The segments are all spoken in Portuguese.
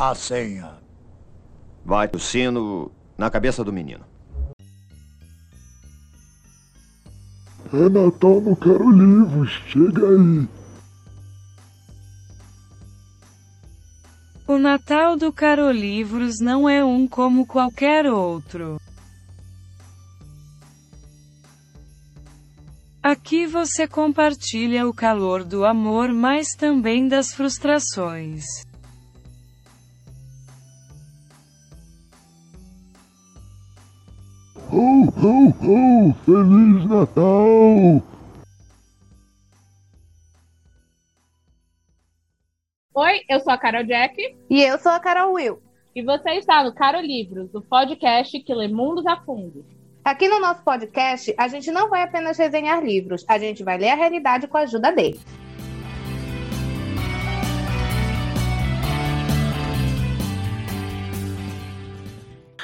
a senha. Vai o sino na cabeça do menino. É Natal, não quero livros. Chega aí. O Natal do Carolivros não é um como qualquer outro. Aqui você compartilha o calor do amor, mas também das frustrações. Ho, ho, ho! Feliz Natal! Oi, eu sou a Carol Jack. E eu sou a Carol Will. E você está no Caro Livros, o podcast que lê mundos a fundo. Aqui no nosso podcast, a gente não vai apenas resenhar livros, a gente vai ler a realidade com a ajuda deles.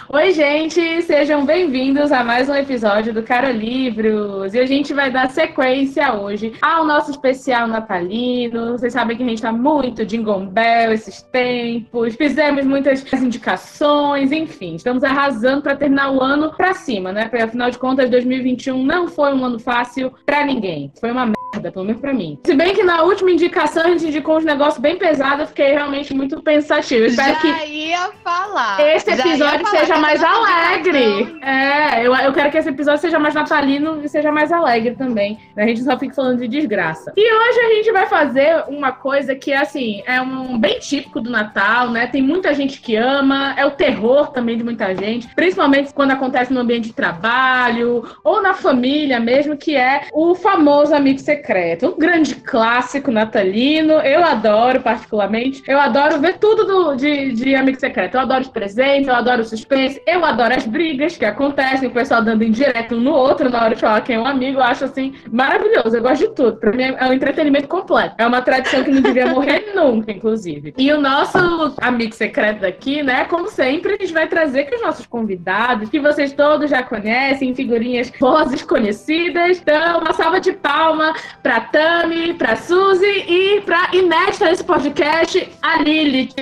Oi, gente, sejam bem-vindos a mais um episódio do Caro Livros. E a gente vai dar sequência hoje ao nosso especial natalino. Vocês sabem que a gente tá muito Jingle Bell esses tempos. Fizemos muitas indicações, enfim, estamos arrasando para terminar o ano para cima, né? Porque afinal de contas, 2021 não foi um ano fácil para ninguém. Foi uma merda, pelo menos pra mim. Se bem que na última indicação a gente indicou uns negócios bem pesados, eu fiquei realmente muito pensativa. Eu espero Já que ia falar. esse Já episódio falar seja mais alegre. É, eu, eu quero que esse episódio seja mais natalino e seja mais alegre também. A gente só fica falando de desgraça. E hoje a gente vai fazer uma coisa que, assim, é um bem típico do Natal, né? Tem muita gente que ama, é o terror também de muita gente, principalmente quando acontece no ambiente de trabalho ou na família mesmo, que é o famoso amigo secreto. Um grande clássico natalino. Eu adoro, particularmente. Eu adoro ver tudo do- de, de amigo secreto. Eu adoro os presentes, eu adoro o suspense, eu adoro as brigas que acontecem, o pessoal dando indireto um no outro na hora de falar quem é um amigo. Eu acho assim maravilhoso. Eu gosto de tudo. Pra mim é um entretenimento completo. É uma tradição que não devia morrer nunca, inclusive. E o nosso amigo secreto daqui, né? Como sempre, a gente vai trazer que os nossos convidados, que vocês todos já conhecem, figurinhas vozes conhecidas. Então, uma salva de palma pra Tami, pra Suzy e pra inédita nesse podcast, a Lilith.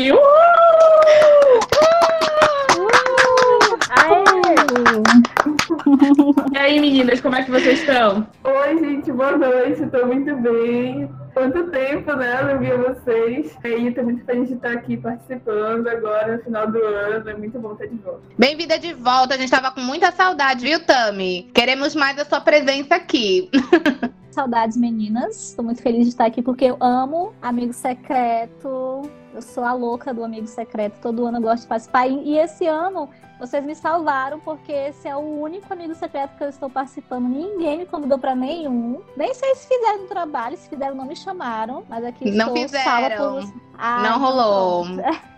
E aí, meninas, como é que vocês estão? Oi, gente, boa noite, tô muito bem. Quanto tempo, né? Eu não via vocês. E aí, tô muito feliz de estar aqui participando agora no final do ano. É muito bom estar de volta. Bem-vinda de volta, a gente tava com muita saudade, viu, Tami? Queremos mais a sua presença aqui. Saudades, meninas. Estou muito feliz de estar aqui porque eu amo Amigo Secreto. Eu sou a louca do Amigo Secreto. Todo ano eu gosto de participar. E esse ano vocês me salvaram porque esse é o único Amigo Secreto que eu estou participando. Ninguém me convidou para nenhum. Nem sei se fizeram trabalho. Se fizeram, não me chamaram. Mas aqui Não estou salva fizeram. por... Ah, não rolou.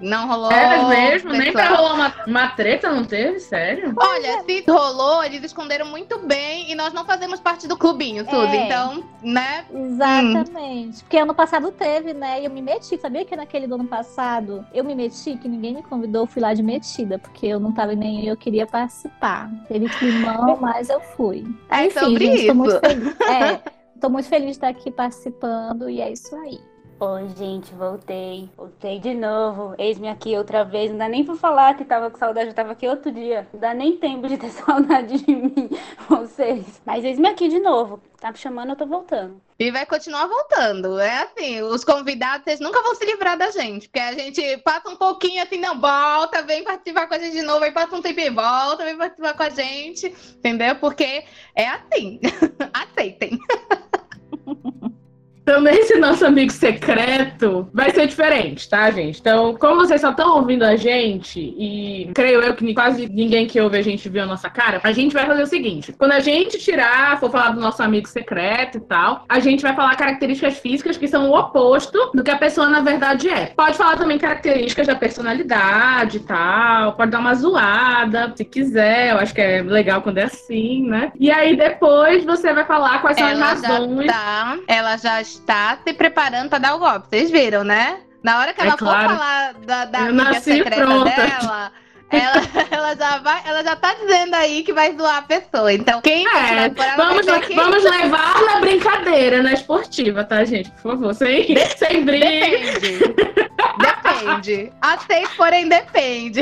Não rolou. É mesmo? Nem pra pessoal. rolar uma, uma treta, não teve? Sério? Olha, se rolou, eles esconderam muito bem e nós não fazemos parte do clubinho, Suzy. É. Então, né? Exatamente. Porque ano passado teve, né? E eu me meti. Sabia que naquele do ano passado eu me meti, que ninguém me convidou, eu fui lá de metida, porque eu não tava nem aí, eu queria participar. Teve climão, mas eu fui. É Enfim, sobre gente, tô muito isso. feliz. É, tô muito feliz de estar aqui participando e é isso aí. Oi, gente, voltei. Voltei de novo. Eis-me aqui outra vez. Não dá nem pra falar que tava com saudade. Eu tava aqui outro dia. Não dá nem tempo de ter saudade de mim, vocês. Mas eis-me aqui de novo. Tá me chamando, eu tô voltando. E vai continuar voltando. É assim, os convidados, vocês nunca vão se livrar da gente. Porque a gente passa um pouquinho assim, não, volta, vem participar com a gente de novo, aí passa um tempo e volta, vem participar com a gente. Entendeu? Porque é assim. Aceitem. Também esse nosso amigo secreto vai ser diferente, tá, gente? Então, como vocês só estão ouvindo a gente, e creio eu que quase ninguém que ouve a gente viu a nossa cara, a gente vai fazer o seguinte: quando a gente tirar, for falar do nosso amigo secreto e tal, a gente vai falar características físicas que são o oposto do que a pessoa na verdade é. Pode falar também características da personalidade e tal, pode dar uma zoada, se quiser, eu acho que é legal quando é assim, né? E aí depois você vai falar quais são Ela as já razões. tá, ela já está se preparando pra dar o golpe. Vocês viram, né? Na hora que É ela claro. for falar da, da amiga secreta pronta. dela, ela, ela, já vai, ela já tá dizendo aí que vai zoar a pessoa. Então, quem É, vamos, que... vamos levar na brincadeira, na esportiva, tá, gente? Por favor, sem, sem briga. Depende. Depende. Aceito, porém depende.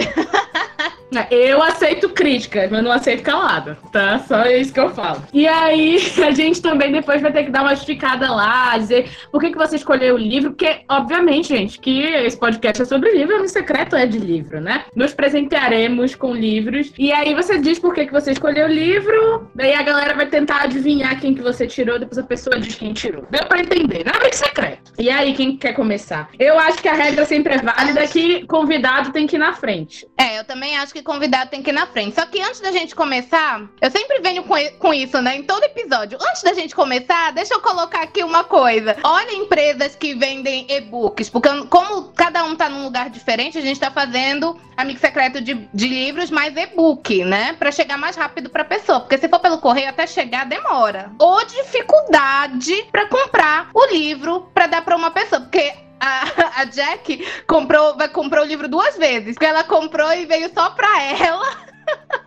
Eu aceito críticas, mas não aceito calada, tá? Só isso que eu falo. E aí, a gente também depois vai ter que dar uma justificada lá, dizer por que, que você escolheu o livro, porque, obviamente, gente, que esse podcast é sobre livro, o secreto é de livro, né? Nos presentearemos com livros. E aí você diz por que, que você escolheu o livro, daí a galera vai tentar adivinhar quem que você tirou, depois a pessoa diz quem tirou. Deu pra entender, nada de secreto. E aí, quem quer começar? Eu acho que a regra sempre é válida que convidado tem que ir na frente. É, eu também acho que convidado tem que ir na frente. Só que antes da gente começar, eu sempre venho com isso, né? Em todo episódio. Antes da gente começar, deixa eu colocar aqui uma coisa. Olha empresas que vendem e-books, porque como cada um tá num lugar diferente, a gente tá fazendo amigo secreto de, de livros mais e-book, né? Pra chegar mais rápido pra pessoa. Porque se for pelo correio, até chegar demora. Ou dificuldade pra comprar o livro pra dar pra uma pessoa. Porque a, a Jack comprou, comprou o livro duas vezes. Porque ela comprou e veio só pra ela.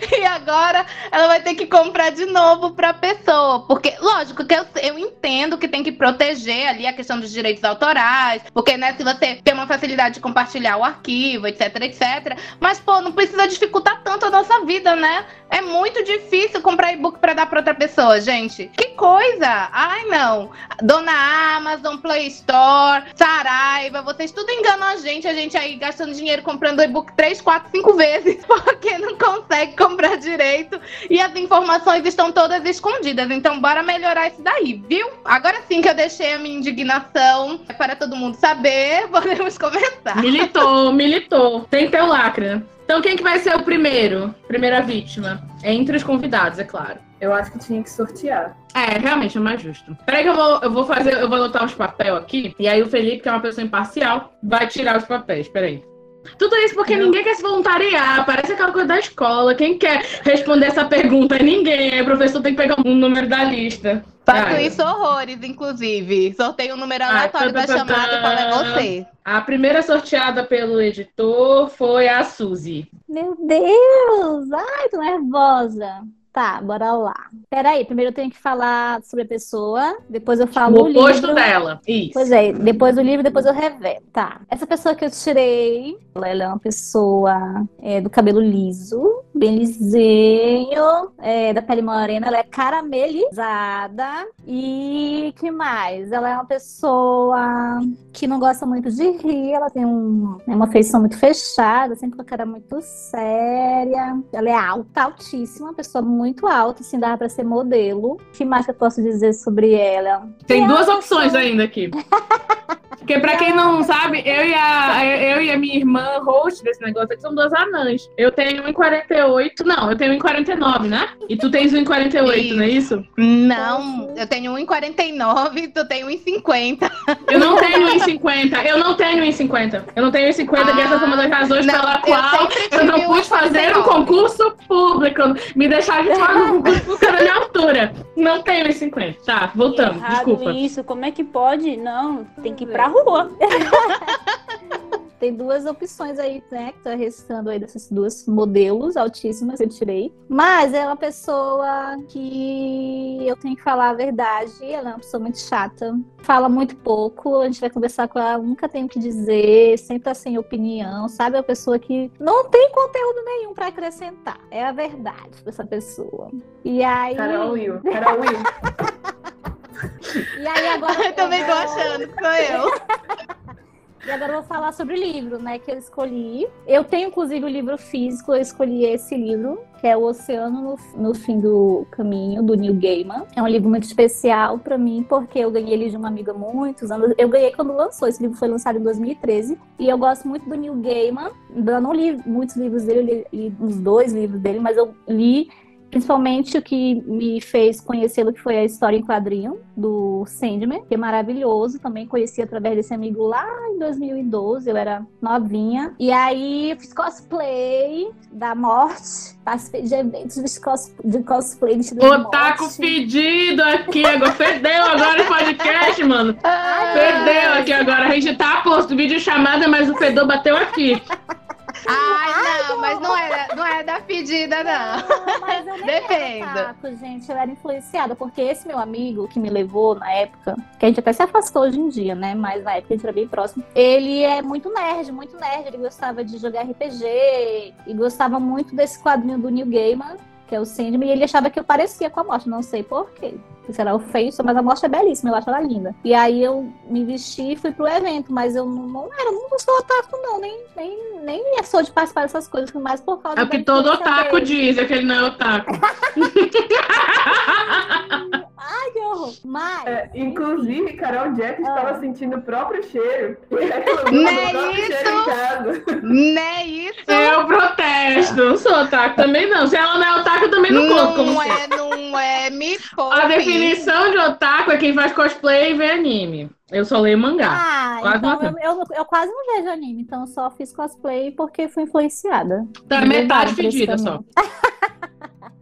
e agora ela vai ter que comprar de novo para a pessoa. Porque, lógico, que eu, eu entendo que tem que proteger ali a questão dos direitos autorais. Porque, né, se você tem uma facilidade de compartilhar o arquivo, etc, etc. Mas, pô, não precisa dificultar tanto a nossa vida, né? É muito difícil comprar e-book para dar para outra pessoa, gente. Que coisa! Ai, não. Dona Amazon, Play Store, Saraiva, vocês tudo enganam a gente. A gente aí gastando dinheiro comprando e-book 3, 4, 5 vezes. Porque não consegue comprar direito. E as informações estão todas escondidas. Então, bora melhorar isso daí, viu? Agora sim que eu deixei a minha indignação para todo mundo saber, podemos começar. Militou, militou. Tem que ter o lacre, né? Então, quem que vai ser o primeiro? Primeira vítima? Entre os convidados, é claro. Eu acho que tinha que sortear. É, realmente é mais justo. Peraí que eu vou, eu vou fazer, eu vou anotar os papéis aqui. E aí o Felipe, que é uma pessoa imparcial, vai tirar os papéis. Peraí. Tudo isso porque Não. ninguém quer se voluntariar. Parece aquela coisa da escola. Quem quer responder essa pergunta é ninguém. Aí o professor tem que pegar um número da lista. Faço Ai. isso horrores, inclusive. Sorteio um número aleatório da chamada e falo, é você. A primeira sorteada pelo editor foi a Suzy. Meu Deus! Ai, tô nervosa. Tá, bora lá. Peraí, primeiro eu tenho que falar sobre a pessoa, depois eu falo o, o livro. oposto dela, isso. Pois é, depois o livro, depois eu revelo. Tá, essa pessoa que eu tirei, ela é uma pessoa é, do cabelo liso, bem lisinho, é, da pele morena, ela é caramelizada e que mais? Ela é uma pessoa que não gosta muito de rir, ela tem um, é uma feição muito fechada, sempre com a cara muito séria, ela é alta, altíssima, uma pessoa muito muito alta, assim, dava pra ser modelo. O que mais que eu posso dizer sobre ela? Tem duas opções ainda aqui. Porque pra quem não sabe, eu e, a, eu e a minha irmã, host desse negócio aqui, são duas anãs. Eu tenho 1,48. Não, eu tenho 1,49, né? E tu tens 1,48, não é isso? Não, eu tenho 1,49 e tu tem 1,50. Eu não tenho 1,50. Eu não tenho 1,50. Eu não tenho 1,50 ah, e essa foi uma das razões não, pela qual eu, eu não pude fazer um concurso público. Me deixar de fora do concurso público na minha altura. Não tenho 1,50. Tá, voltamos. Errado desculpa. isso. Como é que pode? Não, tem que ir pra rua. Tem duas opções aí, né? Que tá restando aí dessas duas modelos altíssimas que eu tirei. Mas é uma pessoa que eu tenho que falar a verdade. Ela é uma pessoa muito chata. Fala muito pouco. A gente vai conversar com ela, nunca tem o que dizer, sempre tá sem opinião, sabe? É uma pessoa que não tem conteúdo nenhum para acrescentar. É a verdade dessa pessoa. E aí. Carol Will. Carol Will. E aí agora. Eu também tô achando sou eu. E agora eu vou falar sobre o livro, né, que eu escolhi. Eu tenho, inclusive, o livro físico, eu escolhi esse livro, que é O Oceano no, no Fim do Caminho, do Neil Gaiman. É um livro muito especial para mim, porque eu ganhei ele de uma amiga há muitos anos. Eu ganhei quando lançou, esse livro foi lançado em 2013. E eu gosto muito do Neil Gaiman. Eu não li muitos livros dele, eu li, li uns dois livros dele, mas eu li Principalmente o que me fez conhecê-lo, que foi a história em quadrinho do Sandman, que é maravilhoso. Também conheci através desse amigo lá em 2012, eu era novinha. E aí fiz cosplay da morte, participei de eventos de, cos de cosplay de Otaku pedido aqui, agora perdeu agora o podcast, mano. Ai, perdeu aqui agora. A gente tá posto vídeo chamada, mas o fedor bateu aqui. Ai, não, mas não é, não é da pedida, não. Não, mas eu nem era otaku, gente. Eu era influenciada, porque esse meu amigo que me levou na época, que a gente até se afastou hoje em dia, né? Mas na época a gente era bem próximo. Ele é muito nerd, muito nerd. Ele gostava de jogar RPG e gostava muito desse quadrinho do New Gaiman, que é o Sandman, e ele achava que eu parecia com a morte, não sei porquê. Isso era ofensa, mas a morte é belíssima, eu acho ela linda. E aí eu me vesti e fui pro evento, mas eu não, não era, não sou otaku, não, nem, nem, nem sou de participar dessas coisas, mais por causa É o que todo otaku dele. diz, é que ele não é otaku. Ai, que horror. Mas. É, inclusive, Carol Jack Ah. estava sentindo o próprio cheiro. Não é isso? Não é isso? Eu protesto, não sou otaku também não. Se ela não é otaku, eu também não conto como Não é, não é. Me poupe. A definição de otaku é quem faz cosplay e vê anime. Eu só leio mangá. Ah, Quase então eu, eu, eu quase não vejo anime, então eu só fiz cosplay porque fui influenciada. Tá Me metade fedida só.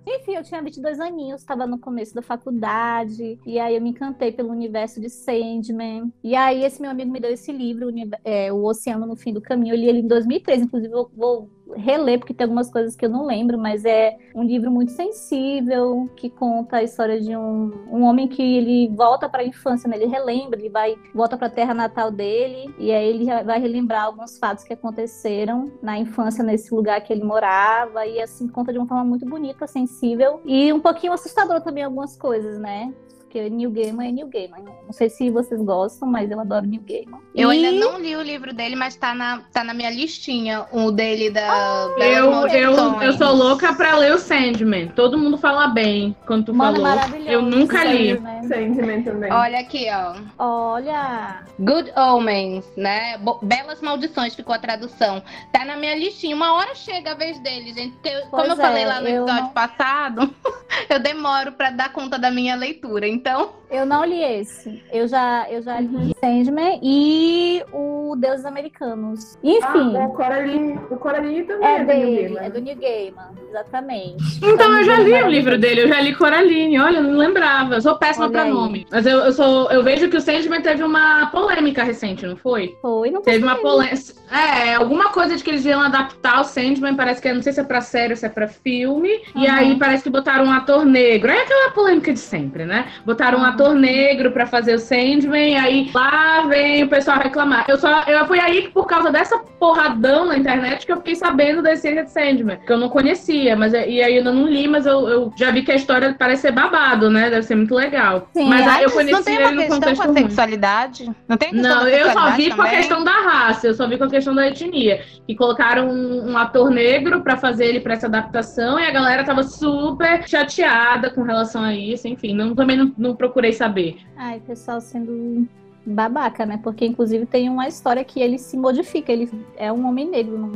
Enfim, eu tinha 22 aninhos, estava no começo da faculdade, e aí eu me encantei pelo universo de Sandman. E aí esse meu amigo me deu esse livro, é, O Oceano no Fim do Caminho. Eu li ele em 2013, inclusive eu vou reler, porque tem algumas coisas que eu não lembro, mas é um livro muito sensível, que conta a história de um, um homem que ele volta para a infância, né? ele relembra, ele vai volta para a terra natal dele, e aí ele vai relembrar alguns fatos que aconteceram na infância nesse lugar que ele morava, e assim conta de uma forma muito bonita, sensível, e um pouquinho assustador também algumas coisas, né? Porque New Gaiman é New Gaiman. Não sei se vocês gostam, mas eu adoro New Gaiman. Eu E- ainda não li o livro dele, mas tá na, tá na minha listinha. O dele da. Belas Eu, eu, eu sou louca pra ler o Sandman. Todo mundo fala bem quando tu Mano, é falou. maravilhoso. Eu nunca li. Né? Sandman também. Olha aqui, ó. Olha, Good Omens, né? Bo- Belas Maldições ficou a tradução. Tá na minha listinha. Uma hora chega a vez dele, gente. Porque, como Pois eu falei é, lá no episódio não- passado, eu demoro pra dar conta da minha leitura. Então, eu não li esse. Eu já, eu já Uhum. li Sandman e o Deuses Americanos. Enfim, Ah, o Coraline, o Coraline também é é, do New dele, Gaiman. é do New Gaiman, exatamente. Então eu já li o Maravilhoso. livro dele, eu já li Coraline, olha, eu não lembrava. Eu sou péssima Olha pra aí. nome. Mas eu, eu sou. Eu vejo que o Sandman teve uma polêmica recente, não foi? Foi, não Teve uma polêmica. É, alguma coisa de que eles iam adaptar o Sandman, parece que não sei se é pra série ou se é pra filme. E Uhum. aí parece que botaram um ator negro. É aquela polêmica de sempre, né? Botaram um Uhum. Ator negro pra fazer o Sandman, e aí lá vem o pessoal reclamar. Eu só eu fui aí que por causa dessa porradão na internet que eu fiquei sabendo da essência de Sandman, que eu não conhecia, mas é, e aí eu não li, mas eu, eu já vi que a história parece ser babado, né? Deve ser muito legal. Sim, mas aí eu não conheci tem ele uma no questão contexto com a ruim. sexualidade? Não tem Não, eu só vi com a também? questão da raça, eu só vi com a questão da etnia. E colocaram um, um ator negro pra fazer ele pra essa adaptação e a galera tava super chateada com relação a isso, enfim, não, também não, não procurei saber. Ai, pessoal sendo babaca, né? Porque inclusive tem uma história que ele se modifica, ele é um homem negro num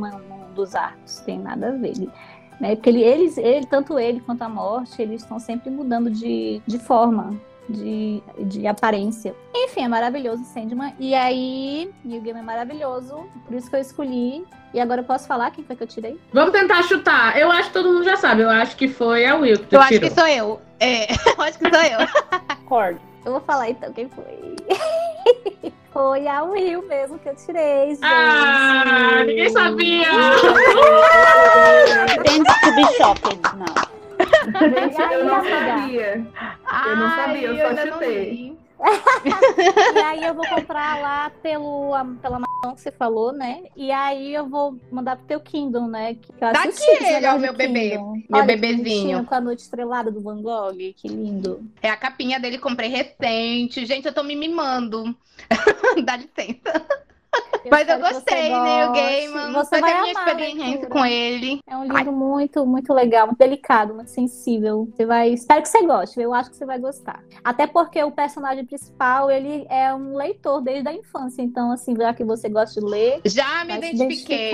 dos arcos, tem nada a ver. Né? Porque ele, eles, ele, tanto ele quanto a morte, eles estão sempre mudando de, de forma. De, de aparência. Enfim, é maravilhoso Sandman. E aí, New Game é maravilhoso. Por isso que eu escolhi. E agora eu posso falar quem foi que eu tirei? Vamos tentar chutar. Eu acho que todo mundo já sabe, eu acho que foi a Will que tu Eu acho tirou. que sou eu. É, eu acho que sou eu. Acordo. Eu vou falar então quem foi. foi a Will mesmo que eu tirei, gente. Ah, ninguém sabia! To be shocked, não. Gente, aí, eu não amiga? sabia. Eu não sabia, eu só não chutei. E aí eu vou comprar lá pelo, pela Amazon que você falou, né? E aí eu vou mandar pro teu Kindle, né? Que eu Daqui ele, ó, meu bebê. Kindle. Meu Olha que bebezinho. Com a noite estrelada do Van Gogh, que lindo. É a capinha dele, comprei recente. Gente, eu tô me mimando. Dá licença. Mas eu que você gostei, né? O. Gaiman. Você Foi vai a minha experiência com ele. É um livro muito, muito legal, muito delicado, muito sensível. Você vai, espero que você goste. Eu acho que você vai gostar. Até porque o personagem principal, ele é um leitor desde a infância. Então, assim, já que você gosta de ler, Já me identifiquei.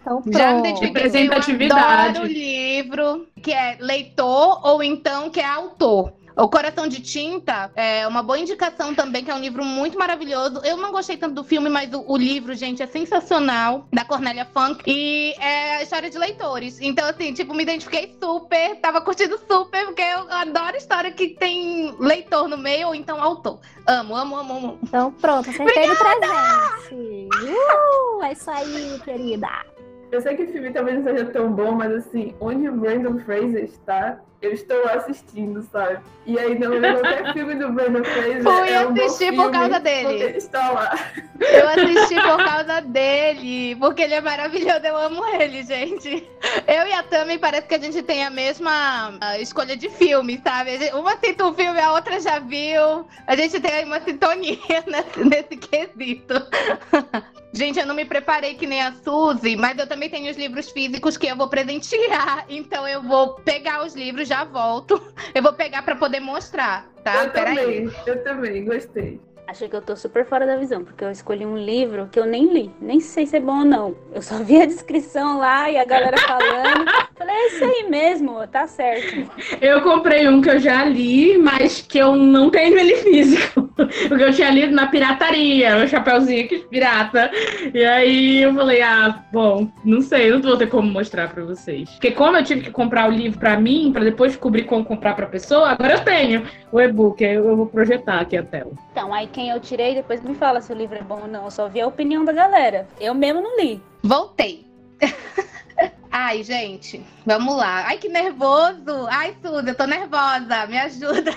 Então, Já me identifiquei. Representatividade. Eu adoro livro que é leitor ou então que é autor. O Coração de Tinta é uma boa indicação também, que é um livro muito maravilhoso. Eu não gostei tanto do filme, mas o, o livro, gente, é sensacional, da Cornélia Funk. E é a história de leitores. Então, assim, tipo, me identifiquei super, tava curtindo super, porque eu adoro história que tem leitor no meio, ou então autor. Amo, amo, amo, amo. Então, pronto, acertei no presente. Uh, é isso aí, querida. Eu sei que o filme talvez não seja tão bom, mas assim, onde o Brandon Fraser está, eu estou assistindo, sabe? E aí, não qualquer filme do Brandon Fraser. Fui é um assistir por causa dele. Ele está lá. Eu assisti por causa dele, porque ele é maravilhoso, eu amo ele, gente. Eu e a Tami parece que a gente tem a mesma ah, escolha de filme, sabe? Uma cita um filme, a outra já viu. A gente tem uma sintonia nesse, nesse quesito. Gente, eu não me preparei que nem a Suzy, mas eu também tenho os livros físicos que eu vou presentear. Então eu vou pegar os livros, já volto. Eu vou pegar pra poder mostrar, tá? eu Peraí. também, eu também, gostei. Acho que eu tô super fora da visão, porque eu escolhi um livro que eu nem li. Nem sei se é bom ou não. Eu só vi a descrição lá e a galera falando. Falei, é isso aí mesmo, tá certo. Eu comprei um que eu já li, mas que eu não tenho ele físico. Porque eu tinha lido na pirataria, o chapeuzinho aqui de pirata. E aí eu falei, ah, bom, não sei, não vou ter como mostrar pra vocês. Porque como eu tive que comprar o livro pra mim, pra depois descobrir como comprar pra pessoa, agora eu tenho o e-book, eu vou projetar aqui a tela. Então, aí quem eu tirei, depois me fala se o livro é bom ou não. Eu só vi a opinião da galera. Eu mesmo não li. Voltei. Ai, gente, vamos lá. Ai, que nervoso. Ai, Suzy, eu tô nervosa. Me ajuda.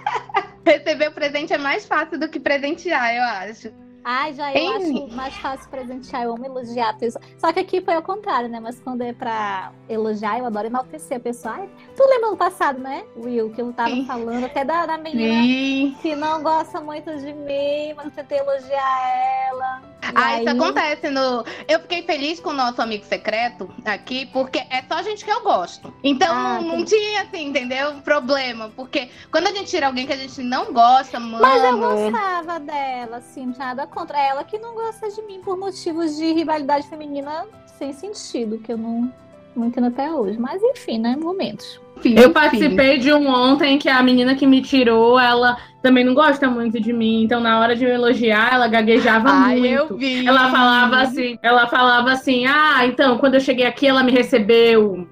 Receber o presente é mais fácil do que presentear, eu acho. Ai, já eu acho mais fácil presentear, eu amo elogiar a pessoa. Só que aqui foi ao contrário, né? Mas quando é pra elogiar, eu adoro enaltecer a pessoa. Ai, tu lembra do passado, né, Will? Que eu tava Sim. falando até da, da menina Sim. que não gosta muito de mim, mas eu tentei elogiar ela. Ah, isso aí- acontece no. Eu fiquei feliz com o nosso amigo secreto aqui, porque é só gente que eu gosto. Então Ah, não, não tinha, assim, entendeu? Problema. Porque quando a gente tira alguém que a gente não gosta, mano. Mas eu gostava dela, assim, nada contra ela que não gosta de mim por motivos de rivalidade feminina sem sentido, que eu não, não entendo até hoje. Mas enfim, né? Momentos. Enfim, Eu participei de um ontem que a menina que me tirou, ela também não gosta muito de mim. Então, na hora de me elogiar, ela gaguejava Ai, muito. eu vi. Ela falava assim, ela falava assim, ah, então, quando eu cheguei aqui, ela me recebeu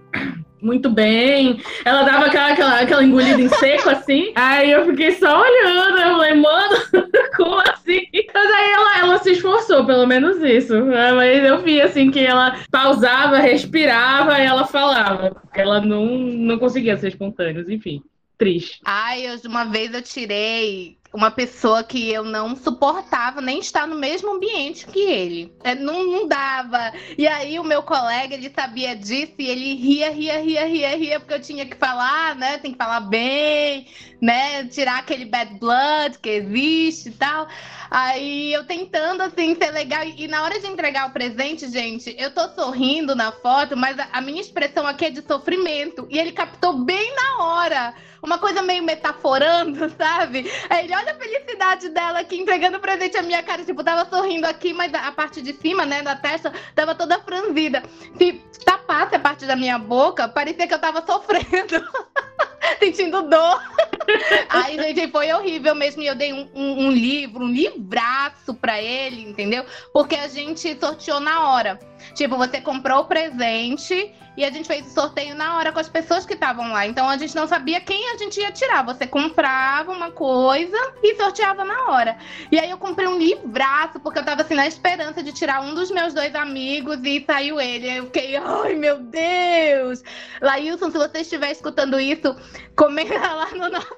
muito bem. Ela dava aquela, aquela, aquela engolida em seco, assim. Aí eu fiquei só olhando, eu falei, mano, como assim? Mas aí ela, ela se esforçou, pelo menos isso. né? Mas eu vi, assim, que ela pausava, respirava e ela falava. Ela não, não conseguia ser espontânea, enfim. Triste. Ai, uma vez eu tirei uma pessoa que eu não suportava nem estar no mesmo ambiente que ele. É, não, não dava. E aí o meu colega, ele sabia disso e ele ria, ria, ria, ria, ria, porque eu tinha que falar, né? Tem que falar bem, né? Tirar aquele bad blood que existe e tal. Aí eu tentando, assim, ser legal. E na hora de entregar o presente, gente, eu tô sorrindo na foto, mas a, a minha expressão aqui é de sofrimento. E ele captou bem na hora. Uma coisa meio metaforando, sabe? Aí ele, olha a felicidade dela aqui entregando o presente à minha cara. Tipo, tava sorrindo aqui, mas a a parte de cima, né, da testa, tava toda franzida. Se tapasse a parte da minha boca, parecia que eu tava sofrendo. Sentindo dor. Aí, gente, foi horrível mesmo. E eu dei um, um- um livro, um livraço pra ele, entendeu? Porque a gente sorteou na hora. Tipo, você comprou o presente e a gente fez o sorteio na hora com as pessoas que estavam lá. Então a gente não sabia quem a gente ia tirar. Você comprava uma coisa e sorteava na hora. E aí eu comprei um livraço, porque eu tava assim na esperança de tirar um dos meus dois amigos e saiu ele. Eu fiquei, ai meu Deus! Laílson, se você estiver escutando isso, comenta lá no nosso,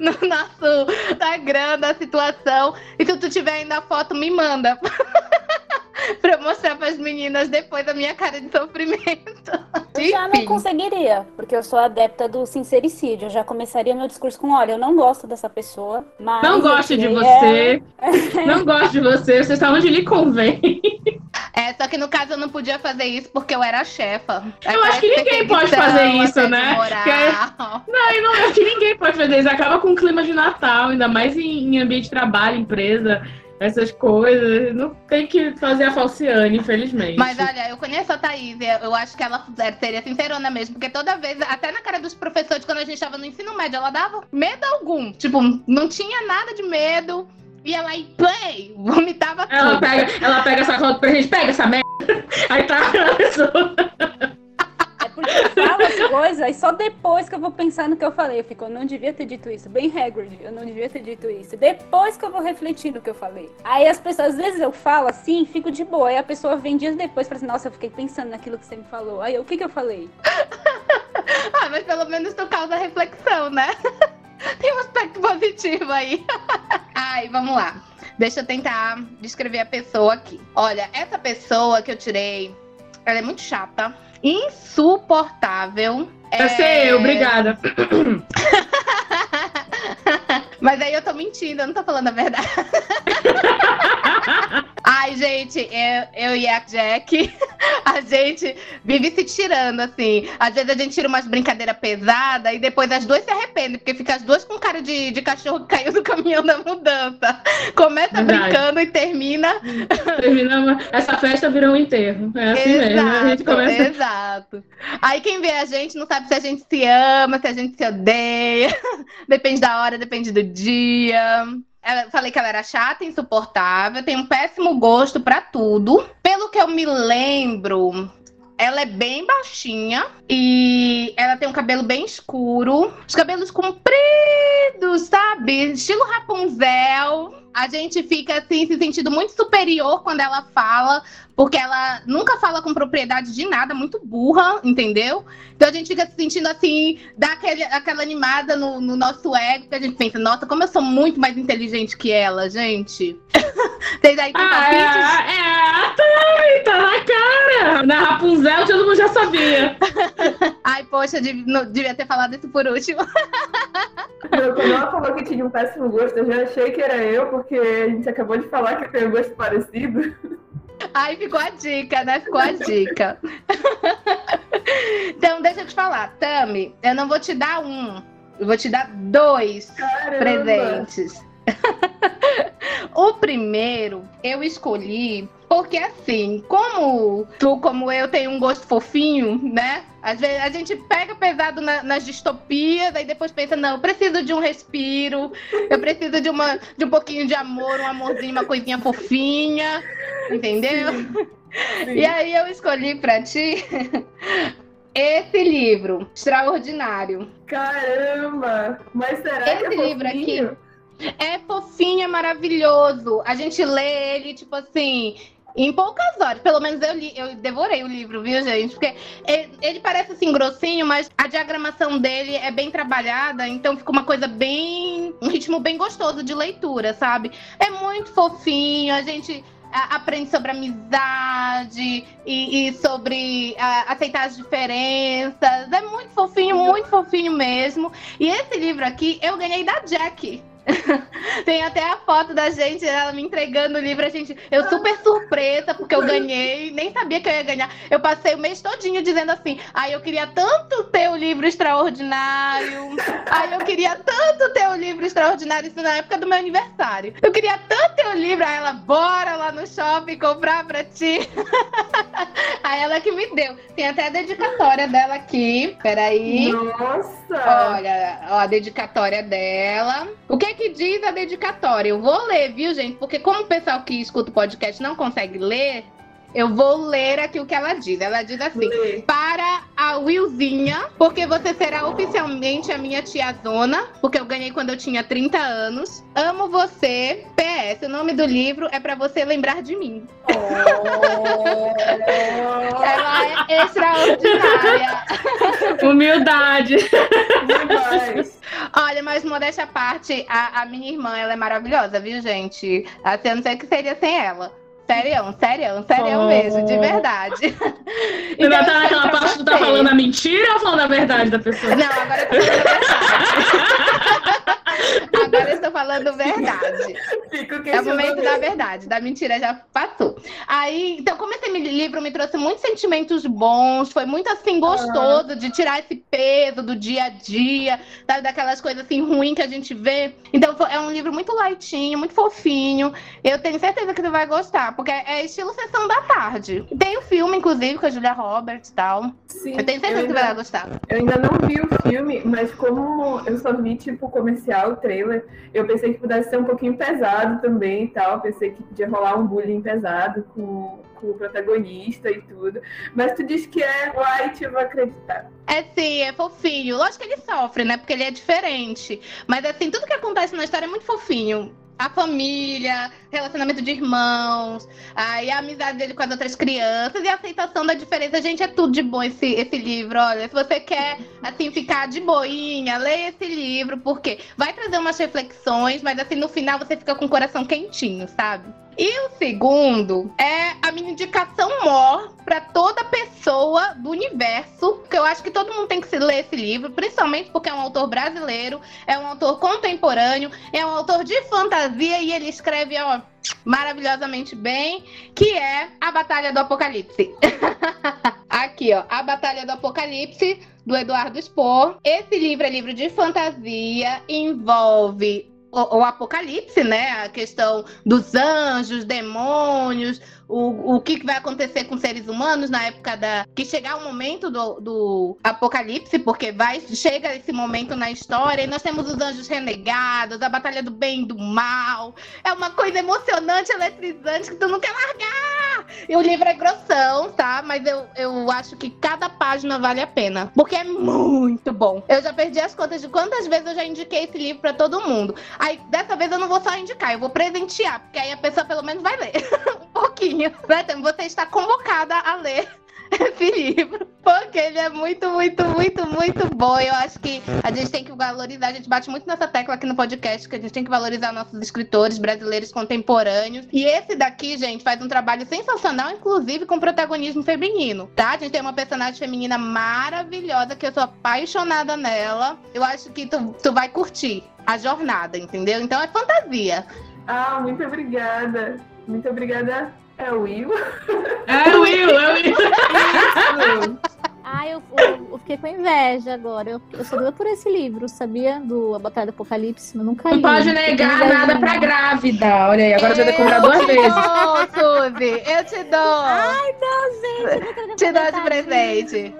no nosso Instagram da situação. E se tu tiver ainda a foto, me manda. pra eu mostrar pras meninas depois a minha cara de sofrimento. Eu já não conseguiria, porque eu sou adepta do sincericídio. Eu já começaria meu discurso com: olha, eu não gosto dessa pessoa, mas. Não eu gosto de você. Não gosto de você. Vocês estão onde lhe convém. É, só que no caso eu não podia fazer isso porque eu era a chefa. Aí Eu acho que ninguém pode fazer isso, né? moral. Não, e não acho que ninguém pode fazer isso. Acaba com o clima de Natal, ainda mais em, em ambiente de trabalho, empresa, essas coisas. Não tem que fazer a falciane, infelizmente. Mas olha, eu conheço a Thaís, e eu acho que ela seria sincerona mesmo, porque toda vez, até na cara dos professores, quando a gente tava no ensino médio, ela dava medo algum. Tipo, não tinha nada de medo. Ia lá e play, vomitava tudo. Ela pega, ela pega essa foto pra gente, pega essa merda. Aí tá a pessoa. Porque falo as coisas e só depois que eu vou pensar no que eu falei. Eu fico, eu não devia ter dito isso. Bem Hagrid, eu não devia ter dito isso. Depois que eu vou refletir no que eu falei. Aí as pessoas, às vezes eu falo assim, fico de boa. Aí a pessoa vem dias depois e fala assim, nossa, eu fiquei pensando naquilo que você me falou. Aí eu, o que que eu falei? ah, mas pelo menos tu causa reflexão, né? Tem um aspecto positivo aí. Ai, vamos lá. Deixa eu tentar descrever a pessoa aqui. Olha, essa pessoa que eu tirei, ela é muito chata, insuportável. Vai é... ser eu, obrigada. Mas aí eu tô mentindo, eu não tô falando a verdade. Ai, gente, eu, eu e a Jack, a gente vive se tirando, assim. Às vezes a gente tira umas brincadeiras pesadas e depois as duas se arrependem, porque fica as duas com cara de, de cachorro que caiu do caminhão da mudança. Começa Verdade. brincando e termina. Terminamos. Essa festa virou um enterro. É assim mesmo. A gente começa. Exato. Aí quem vê a gente não sabe se a gente se ama, se a gente se odeia. depende da hora, depende do dia. Ela, falei que ela era chata, insuportável, tem um péssimo gosto pra tudo. Pelo que eu me lembro, ela é bem baixinha e ela tem um cabelo bem escuro, os cabelos compridos, sabe? Estilo Rapunzel. A gente fica assim se sentindo muito superior quando ela fala, porque ela nunca fala com propriedade de nada, muito burra, entendeu? Então a gente fica se sentindo assim, dá aquele, aquela animada no, no nosso ego, que a gente pensa, nossa, como eu sou muito mais inteligente que ela, gente. Vocês aí tem Ah, é, é, tá, tá na cara. Na Rapunzel todo mundo já sabia. Ai, poxa, dev- não- devia ter falado isso por último. Quando ela falou que tinha um péssimo gosto, eu já achei que era eu, porque a gente acabou de falar que tem um gosto parecido. Ai, ficou a dica, né? Ficou a dica. então, deixa eu te falar, Tami, eu não vou te dar um, eu vou te dar dois Caramba! presentes. o primeiro eu escolhi porque assim, como tu, como eu, tem um gosto fofinho, né? Às vezes a gente pega pesado na- nas distopias, aí depois pensa, não, eu preciso de um respiro, eu preciso de, uma, de um pouquinho de amor, um amorzinho, uma coisinha fofinha, entendeu? E aí eu escolhi pra ti esse livro, Extraordinário. Caramba! Mas será que Esse é livro aqui é fofinho, é maravilhoso. A gente lê ele, tipo assim, em poucas horas. Pelo menos eu li, eu devorei o livro, viu, gente? Porque ele, ele parece assim grossinho, mas a diagramação dele é bem trabalhada, então fica uma coisa bem. um ritmo bem gostoso de leitura, sabe? É muito fofinho, a gente. Aprende sobre amizade e, e sobre a, aceitar as diferenças. É muito fofinho, muito fofinho mesmo. E esse livro aqui eu ganhei da Jack. Tem até a foto da gente, ela me entregando o livro, a gente, eu super surpresa porque eu ganhei, nem sabia que eu ia ganhar. Eu passei o mês todinho dizendo assim: "Ai, eu queria tanto ter o livro extraordinário. Ai, eu queria tanto ter o livro extraordinário isso na época do meu aniversário. Eu queria tanto ter o livro, aí ela bora lá no shopping comprar pra ti. aí ela que me deu. Tem até a dedicatória dela aqui. Peraí. Nossa! Olha, ó, a dedicatória dela. O que é que diz a dedicatória? Eu vou ler, viu, gente? Porque como o pessoal que escuta o podcast não consegue ler, eu vou ler aqui o que ela diz. Ela diz assim: Lê. para a Willzinha, porque você será oficialmente a minha tiazona, porque eu ganhei quando eu tinha 30 anos. Amo você. PS, o nome do livro é pra você lembrar de mim. Ela é extraordinária. Humildade. Demais. Olha, mas modéstia à parte, a, a minha irmã, ela é maravilhosa, viu, gente? Assim, eu não sei o que seria sem ela. Serião, serião, serião Oh. mesmo, de verdade. E não tá naquela espero parte que tu tá você. falando a mentira ou falando a verdade da pessoa? Não, agora eu tô falando a verdade. agora eu estou falando verdade. Fico É o momento da verdade, da mentira já passou. Aí, então, como esse livro me trouxe muitos sentimentos bons, foi muito assim gostoso de tirar esse peso do dia a dia, sabe, daquelas coisas assim ruins que a gente vê. Então, é um livro muito lightinho, muito fofinho. Eu tenho certeza que tu vai gostar, porque é estilo sessão da tarde. Tem o filme, inclusive, com a Julia Roberts e tal. Sim, Eu tenho certeza eu que tu vai ainda- gostar. Eu ainda não vi o filme, mas como eu só vi, tipo, o comercial, o trailer, trailer. Eu pensei que pudesse ser um pouquinho pesado também e tal. Pensei que podia rolar um bullying pesado com, com o protagonista e tudo. Mas tu diz que é light, eu vou acreditar. É sim, é fofinho. Lógico que ele sofre, né? Porque ele é diferente. Mas assim, tudo que acontece na história é muito fofinho. A família, relacionamento de irmãos, aí a amizade dele com as outras crianças e a aceitação da diferença. Gente, é tudo de bom esse, esse livro. Olha, se você quer, assim, ficar de boinha, leia esse livro, porque vai trazer umas reflexões, mas assim, no final você fica com o coração quentinho, sabe? E o segundo é a minha indicação maior para toda pessoa do universo, porque eu acho que todo mundo tem que ler esse livro, principalmente porque é um autor brasileiro, é um autor contemporâneo, é um autor de fantasia e ele escreve, ó, maravilhosamente bem, que é A Batalha do Apocalipse. Aqui, ó, A Batalha do Apocalipse, do Eduardo Spohr. Esse livro é livro de fantasia, envolve o, o, apocalipse, né? A questão dos anjos, demônios, o, o que vai acontecer com seres humanos na época da. que chegar o momento do, do apocalipse, porque vai chega esse momento na história, e nós temos os anjos renegados, a batalha do bem e do mal. É uma coisa emocionante, eletrizante, que tu não quer largar! E o livro é grossão, tá? Mas eu, eu acho que cada página vale a pena. Porque é muito bom. Eu já perdi as contas de quantas vezes eu já indiquei esse livro para todo mundo. Aí, dessa vez eu não vou só indicar, eu vou presentear, porque aí a pessoa pelo menos vai ler um pouquinho. Você está convocada a ler esse livro, porque ele é muito, muito, muito, muito bom. Eu acho que a gente tem que valorizar, a gente bate muito nessa tecla aqui no podcast, que a gente tem que valorizar nossos escritores brasileiros contemporâneos. E esse daqui, gente, faz um trabalho sensacional, inclusive com protagonismo feminino, tá? A gente tem uma personagem feminina maravilhosa, que eu sou apaixonada nela. Eu acho que tu, tu vai curtir a jornada, entendeu? Então é fantasia. Ah, muito obrigada. Muito obrigada é o Will? É o Will, é o Will. Ah, eu, eu, eu, fiquei com inveja agora. Eu, eu sou doida por esse livro, sabia? Do A Batalha do Apocalipse, mas nunca li. Não pode negar nada pra grávida. Olha aí, agora eu, você vai comprar duas vezes. Suzy, eu te dou. Ai, não, gente. Te dou de presente.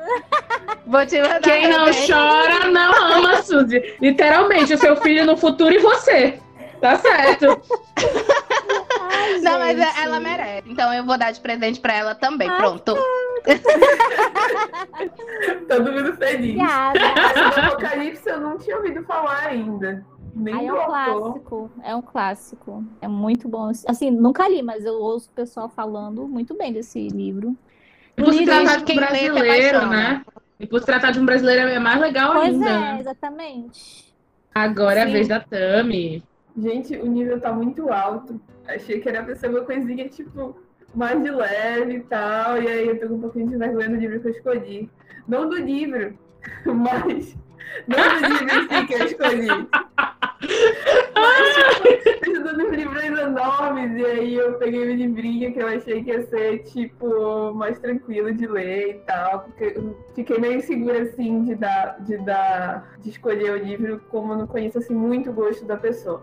Vou te mandar Quem não presente. chora, não ama, Suzy. Literalmente, o seu filho no futuro e você. Tá certo. Ai, Não, mas gente. ela merece. Então eu vou dar de presente pra ela também. Ai, Pronto. Todo mundo feliz. Obrigada. Apocalipse eu não tinha ouvido falar ainda. Nem Ai, é um autor. clássico. É um clássico. É muito bom. Assim, nunca li, mas eu ouço o pessoal falando muito bem desse livro. E por se tratar de um brasileiro, né? E por se tratar de um brasileiro é mais legal Pois ainda. é, né? exatamente. Agora é a Sim. vez da Tami. Gente, o nível tá muito alto. Achei que era pra ser uma coisinha, tipo, mais de leve e tal. E aí eu tô com um pouquinho de vergonha do livro que eu escolhi. Não do livro, mas. Não do livro si que eu escolhi. Mas, tipo, precisando de livros enormes. E aí eu peguei o livrinho que eu achei que ia ser, tipo, mais tranquilo de ler e tal. Porque eu fiquei meio insegura, assim, de dar, de dar, de escolher o livro, como eu não conheço, assim, muito o gosto da pessoa.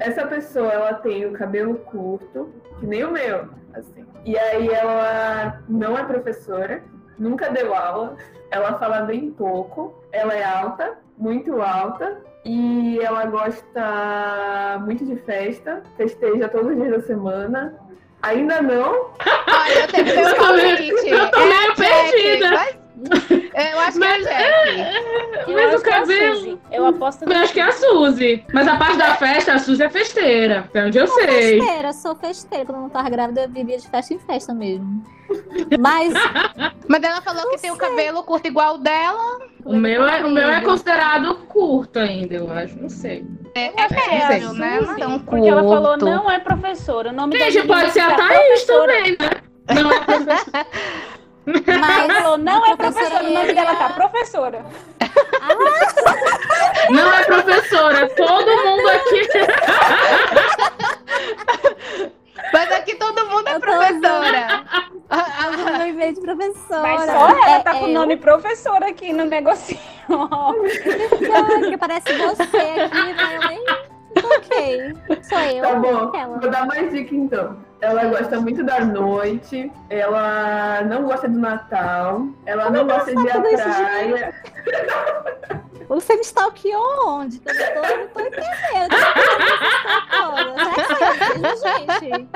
Essa pessoa, ela tem o cabelo curto, que nem o meu, assim. E aí ela não é professora, nunca deu aula, ela fala bem pouco, ela é alta, muito alta, e ela gosta muito de festa, festeja todos os dias da semana. Ainda não, Olha, eu tenho meu Eu tô meio- eu tô É meio Jack, perdida. Mas- Eu acho Mas que é a Jack. Eu Mas acho o que é a cabelo. Suzy. Eu aposto Eu acho que é a Suzy. Mas a parte da festa, a Suzy é festeira. Até onde eu sei. Festeira, sou festeira. Quando eu não tava grávida, eu vivia de festa em festa mesmo. Mas Mas ela falou que tem o cabelo curto igual o dela. O meu, é, o meu é considerado curto ainda, eu acho. Não sei. É, Eu é a médio, né? Suzy, Não Porque ela falou não é professora. O nome Gente, pode ser a é Thaís professora. também, né? Não é professora. Ela falou não é Professora professora. O nome dela tá professora. Não é professora. Todo mundo aqui. Mas aqui todo mundo é Eu tô professora. eu não invei de professora. Mas só ela É- tá com o é nome professora aqui no negocinho. eu, porque parece você aqui, né? Eu toquei. Sou eu. tá bom. Vou dar mais dica então. Ela gosta muito da noite, ela não gosta do Natal, ela não gosta de ir à praia. Você me stalkeou onde? Eu não tô, eu não tô entendendo. Já que gente.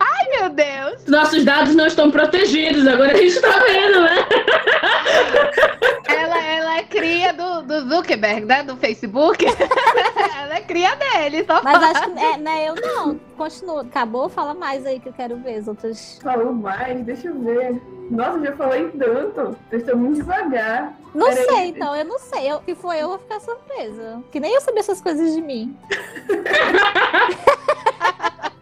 Ai, meu Deus. Nossos dados não estão protegidos, agora a gente tá vendo, né? Ela, ela é cria do, do Zuckerberg, né? Do Facebook. ela é cria dele, só Mas fala. acho que é, né, eu não. Continua. Acabou? Fala mais aí que eu quero ver as outras. Falou mais, deixa eu ver. Nossa, já falei tanto. Vocês estão muito devagar. Não Peraí. sei, então, eu não sei. Eu, se for eu, vou ficar surpresa. Que nem eu sabia essas coisas de mim.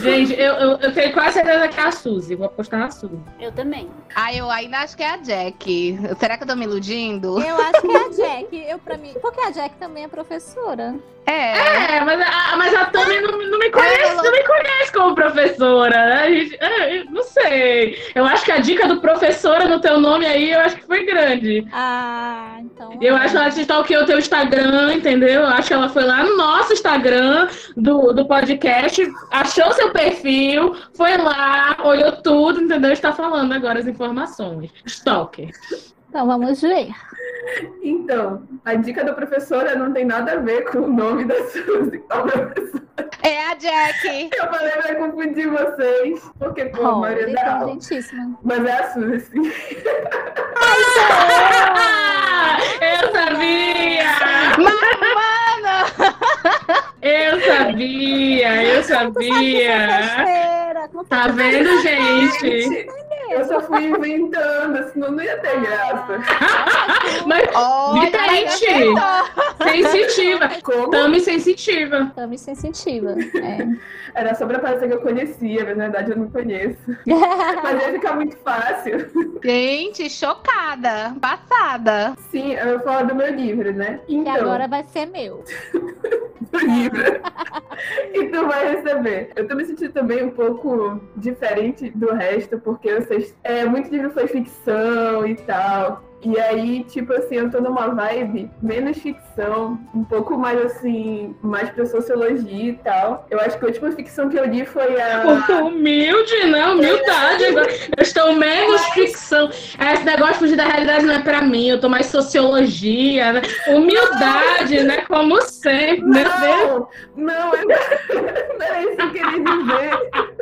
Gente, eu, eu, eu tenho quase certeza que é a Suzy. Vou apostar na Suzy. Eu também. Ah, eu ainda acho que é a Jack. Será que eu tô me iludindo? Eu acho que é a Jack. Eu, pra mim. Porque a Jack também é professora. É. É, mas a, mas a Tami não, não me conhece, não me conhece como professora, né? A gente- é, eu não sei. Eu acho que a dica do professora no teu nome aí, eu acho que foi grande. Ah, então. Eu acho que ela te stalkeou o teu Instagram, entendeu? Eu acho que ela foi lá no nosso Instagram do, do podcast, achou seu perfil, foi lá, olhou tudo, entendeu? Está falando agora as informações. Stalker. Então vamos ver. Então, a dica da professora não tem nada a ver com o nome da Suzy. A professora. É a Jack. Eu falei pra confundir vocês, porque pô, a Oh, maioria da aula. Mas é a Suzy, sim. Ah, eu sabia! Mano! Eu sabia, eu sabia. Besteira, como Tá vendo, gente? Eu só fui inventando, senão não ia ter graça. Mas Olha, acertou. sensitiva. Como? Tami sensitiva. Tami sensitiva. É. Era só pra parecer que eu conhecia, mas na verdade eu não conheço. Mas ia ficar muito fácil. Gente, chocada. Passada. Sim, eu vou falar do meu livro, né? E Então, agora vai ser meu. do livro. que tu vai receber. Eu tô me sentindo também um pouco diferente do resto, porque eu sei, é, muito livro foi ficção e tal. E aí, tipo assim, eu tô numa vibe menos ficção, um pouco mais assim, mais pra sociologia e tal. Eu acho que a última ficção que eu li foi a. Humilde, né? Humildade. Agora. Eu estou menos ficção. Esse negócio de fugir da realidade não é pra mim. Eu tô mais sociologia, né? Humildade, né? Como sempre. Meu Deus. Não, não, eu não era isso que eu queria dizer.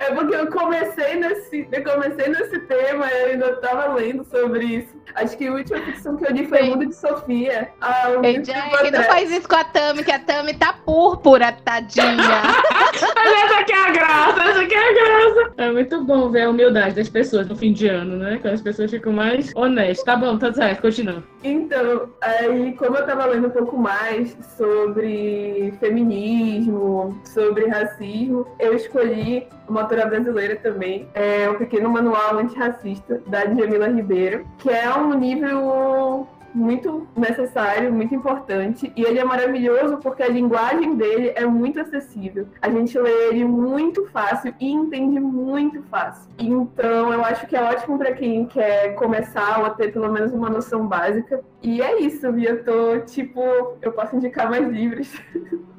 É porque eu comecei nesse, eu comecei nesse tema e eu ainda tava lendo sobre isso. Acho que a última ficção que eu li foi Sim. o Mundo de Sofia. há um Ei, Jack, não faz isso com a Tami, que a Tami tá púrpura, tadinha. Mas essa aqui é a graça, essa aqui é a graça. É muito bom ver a humildade das pessoas no fim de ano, né? Quando as pessoas ficam mais honestas. Tá bom, tá certo, continua. Então, aí, como eu tava lendo um pouco mais sobre feminismo, sobre racismo, eu escolhi uma autora brasileira também, é o Pequeno Manual Antirracista, da Djamila Ribeiro, que é um livro muito necessário, muito importante, e ele é maravilhoso porque a linguagem dele é muito acessível. A gente lê ele muito fácil e entende muito fácil. Então, eu acho que é ótimo para quem quer começar ou ter pelo menos uma noção básica. E é isso, Vi. Eu tô, tipo, eu posso indicar mais livros.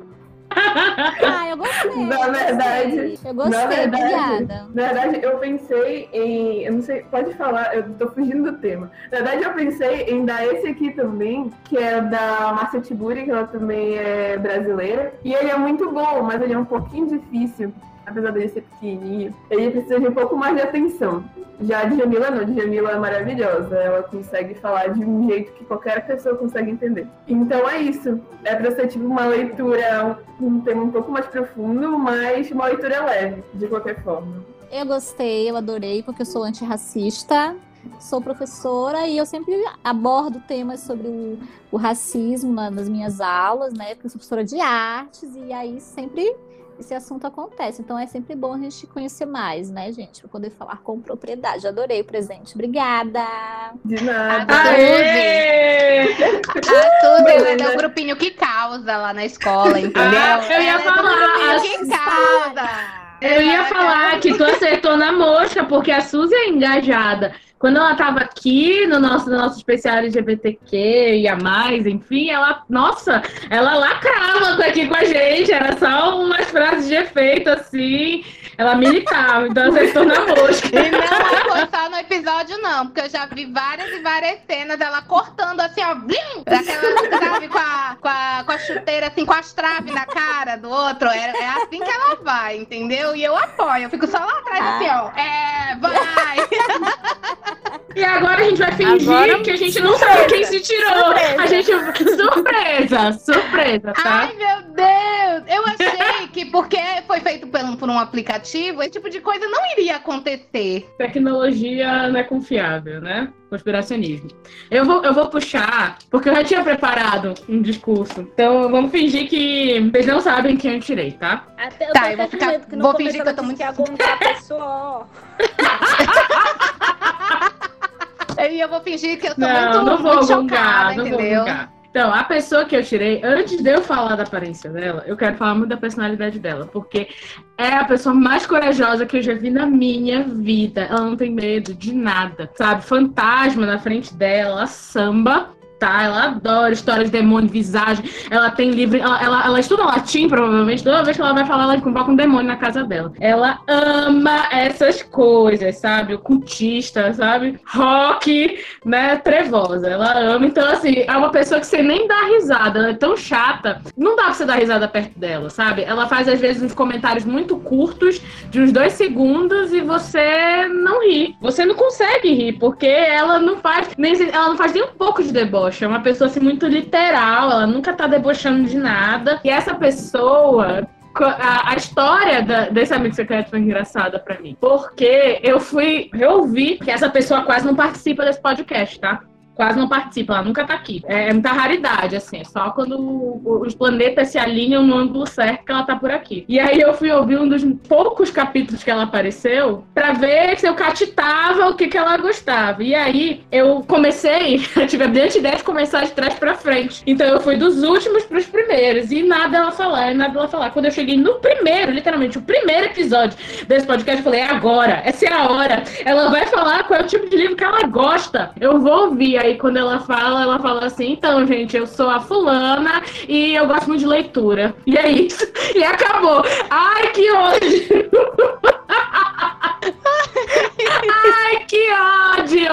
Ah, eu gostei. Na verdade- Eu gostei, na verdade- obrigada. Na verdade, eu pensei em. Eu não sei, pode falar, eu tô fugindo do tema. Na verdade, eu pensei em dar esse aqui também, que é da Marcia Tiburi, que ela também é brasileira. E ele é muito bom, mas ele é um pouquinho difícil, apesar dele ser pequenininho. Ele precisa de um pouco mais de atenção. Já a Djamila não, a Djamila é maravilhosa. Ela consegue falar de um jeito que qualquer pessoa consegue entender. Então é isso. É pra ser tipo uma leitura, um, tema um pouco mais profundo, mas uma leitura leve, de qualquer forma. Eu gostei, eu adorei, porque eu sou antirracista, sou professora e eu sempre abordo temas sobre o, o racismo na- nas minhas aulas, né? Porque eu sou professora de artes e aí sempre esse assunto acontece. Então é sempre bom a gente conhecer mais, né, gente? Para poder falar com propriedade. Adorei o presente. Obrigada! De nada. Ah, Aê! A Suzy ela é do grupinho que causa lá na escola, entendeu? Ah, eu ia Ela é falar, grupinho que causa. Eu ia falar que tu acertou na mosca, porque a Suzy é engajada. Quando ela tava aqui no nosso, no nosso especial LGBTQ e a mais, enfim, ela, nossa, ela lacrava aqui com a gente, era só umas frases de efeito assim. Ela militava, então acertou na mosca. E não foi só no episódio, não, porque eu já vi várias e várias cenas dela cortando assim, ó, blim, daquela, sabe, com a, com, a, com a chuteira, assim, com as traves na cara do outro. É, é assim que ela vai, entendeu? E eu apoio, eu fico só lá atrás, assim, ó. É, vai! E agora a gente vai fingir Agora, que a gente não sabe quem se tirou. A gente. Surpresa! Surpresa, tá? Ai, meu Deus! Eu achei que porque foi feito por um, por um aplicativo, esse tipo de coisa não iria acontecer. Tecnologia não é confiável, né? Conspiracionismo. Eu vou, eu vou puxar, porque eu já tinha preparado um discurso. Então vamos fingir que vocês não sabem quem eu tirei, tá? Até, eu Tá, eu vou ficar- vou fingir que eu tô muito- pessoa. E eu vou fingir que eu tô Não, muito, não vou muito gongar, chocada, não vou entendeu? gongar. Então, a pessoa que eu tirei, antes de eu falar da aparência dela, eu quero falar muito da personalidade dela, porque é a pessoa mais corajosa que eu já vi na minha vida. Ela não tem medo de nada, sabe? Fantasma na frente dela, ela samba. Tá, ela adora histórias de demônio, visagem. Ela tem livro. Ela, ela, ela estuda latim, provavelmente. Toda vez que ela vai falar, ela convoca um demônio na casa dela. Ela ama essas coisas, sabe? Ocultista, sabe? Rock, né? Trevosa. Ela ama. Então, assim, é uma pessoa que você nem dá risada. Ela é tão chata. Não dá pra você dar risada perto dela, sabe? Ela faz, às vezes, uns comentários muito curtos, de uns dois segundos, e você não ri. Você não consegue rir, porque ela não faz. Nem, ela não faz nem um pouco de deboche. É uma pessoa assim muito literal, ela nunca tá debochando de nada. E essa pessoa a, a história da- desse amigo secreto foi engraçada pra mim. Porque eu fui reouvir que essa pessoa quase não participa desse podcast, tá? Quase não participa, ela nunca tá aqui. É, é muita raridade, assim. É só quando os planetas se alinham no ângulo certo que ela tá por aqui. E aí eu fui ouvir um dos poucos capítulos que ela apareceu pra ver se eu catitava o que, que ela gostava. E aí eu comecei, eu tive a brilhante ideia de começar de trás pra frente. Então eu fui dos últimos pros primeiros. E nada ela falar, e nada ela falar. Quando eu cheguei no primeiro, literalmente, o primeiro episódio desse podcast, eu falei, é agora, essa é a hora. Ela vai falar qual é o tipo de livro que ela gosta. Eu vou ouvir. Aí quando ela fala, ela fala assim, então, gente, eu sou a fulana e eu gosto muito de leitura. E é isso. E acabou. Ai, que ódio! Ai, que ódio!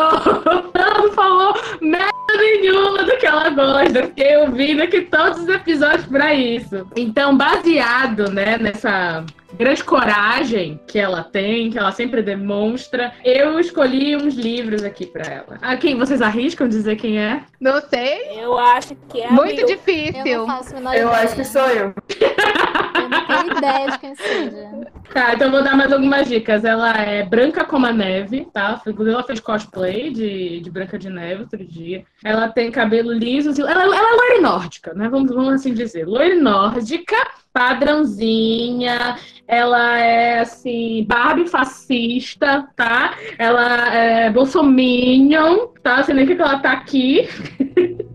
Ela não falou merda nenhuma do que ela gosta. Fiquei ouvindo aqui todos os episódios pra isso. Então, baseado, né, nessa grande coragem que ela tem, que ela sempre demonstra, eu escolhi uns livros aqui pra ela. A quem vocês arriscam dizer quem é? Não sei. Eu acho que é a Muito. Eu difícil. não faço a menor Eu ideia. acho que sou eu. Eu não tenho ideia de quem seja. Tá, então vou dar mais algumas dicas. Ela é branca como a neve, tá? Inclusive ela fez cosplay de, de Branca de Neve outro dia. Ela tem cabelo liso. assim, Ela, ela é loira nórdica, né? Vamos, vamos assim dizer. Loira nórdica, padrãozinha. Ela é, assim, Barbie fascista, tá? Ela é bolsominion, tá? Sei nem que ela tá aqui.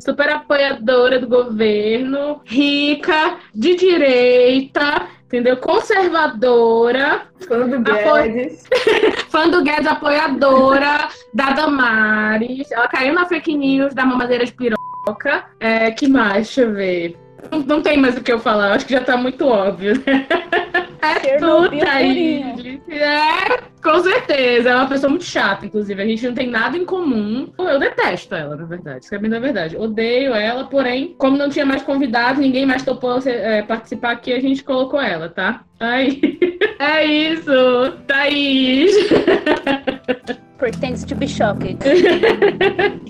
Super apoiadora do governo. Rica, de direita, entendeu? Conservadora. Fã do Apo- Guedes. Fã do Guedes, apoiadora da Damares. Ela caiu na fake news da mamadeira de piroca. É, que mais? Deixa eu ver. Não, não tem mais o que eu falar, acho que já tá muito óbvio. né? É aí. purinho. É, com certeza. É uma pessoa muito chata, inclusive. A gente não tem nada em comum. Eu detesto ela, na verdade. Isso é bem da verdade. Odeio ela, porém, como não tinha mais convidados, ninguém mais topou é, participar aqui, a gente colocou ela, tá? Aí. É isso, Thaís. Pretends to be shocked.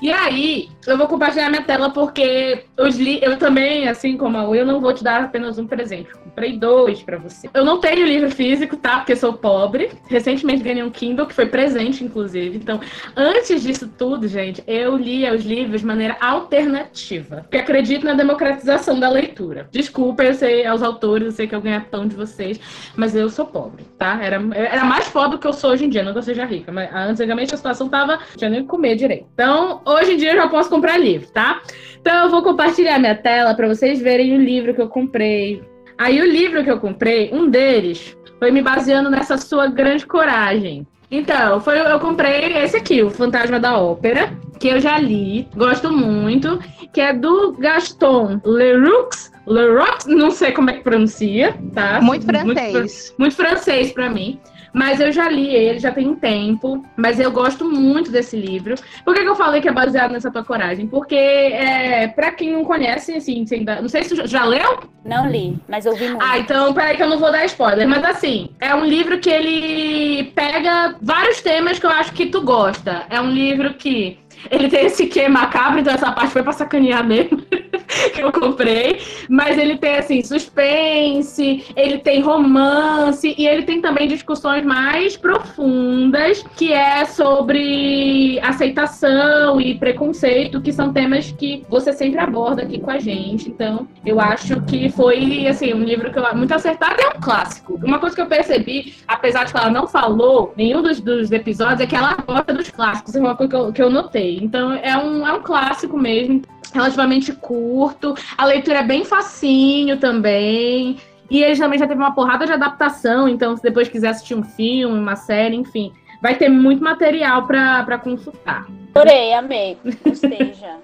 E aí, eu vou compartilhar minha tela porque os li eu também, assim como a eu não vou te dar apenas um presente. Eu comprei dois pra você. Eu não tenho livro físico, tá? Porque sou pobre. Recentemente ganhei um Kindle, que foi presente, inclusive. Então, antes disso tudo, gente, eu lia os livros de maneira alternativa. Porque acredito na democratização da leitura. Desculpa, eu sei aos autores, eu sei que eu ganho pão de vocês, mas eu sou pobre, tá? Era, era mais pobre do que eu sou hoje em dia, não que eu seja rica, mas antigamente a situação tava. Tinha nem comer direito. Então, hoje em dia eu já posso comprar livro, tá? Então, eu vou compartilhar minha tela para vocês verem o livro que eu comprei. Aí, o livro que eu comprei, um deles, foi me baseando nessa sua grande coragem. Então, foi, eu comprei esse aqui, o Fantasma da Ópera, que eu já li, gosto muito, que é do Gaston Leroux Leroy, não sei como é que pronuncia, tá? Muito Muito, francês. muito francês pra mim. Mas eu já li ele, já tem um tempo. Mas eu gosto muito desse livro. Por que, que eu falei que é baseado nessa tua coragem? Porque, é, pra quem não conhece, assim, ainda- não sei se tu já- já leu? Não li, mas ouvi muito. Ah, então peraí que eu não vou dar spoiler. Mas assim, é um livro que ele pega vários temas que eu acho que tu gosta. É um livro que ele tem esse quê macabro, então essa parte foi pra sacanear mesmo. que eu comprei. Mas ele tem, assim, suspense, ele tem romance e ele tem também discussões mais profundas, que é sobre aceitação e preconceito, que são temas que você sempre aborda aqui com a gente. Então, eu acho que foi, assim, um livro que eu muito acertado é um clássico. Uma coisa que eu percebi, apesar de que ela não falou nenhum dos, dos episódios, é que ela gosta dos clássicos. É uma coisa que eu, que eu notei. Então, é um, é um clássico mesmo relativamente curto. A leitura é bem facinho também. E ele também já teve uma porrada de adaptação, então se depois quiser assistir um filme, uma série, enfim, vai ter muito material pra pra consultar. Adorei, amei. Gostei já.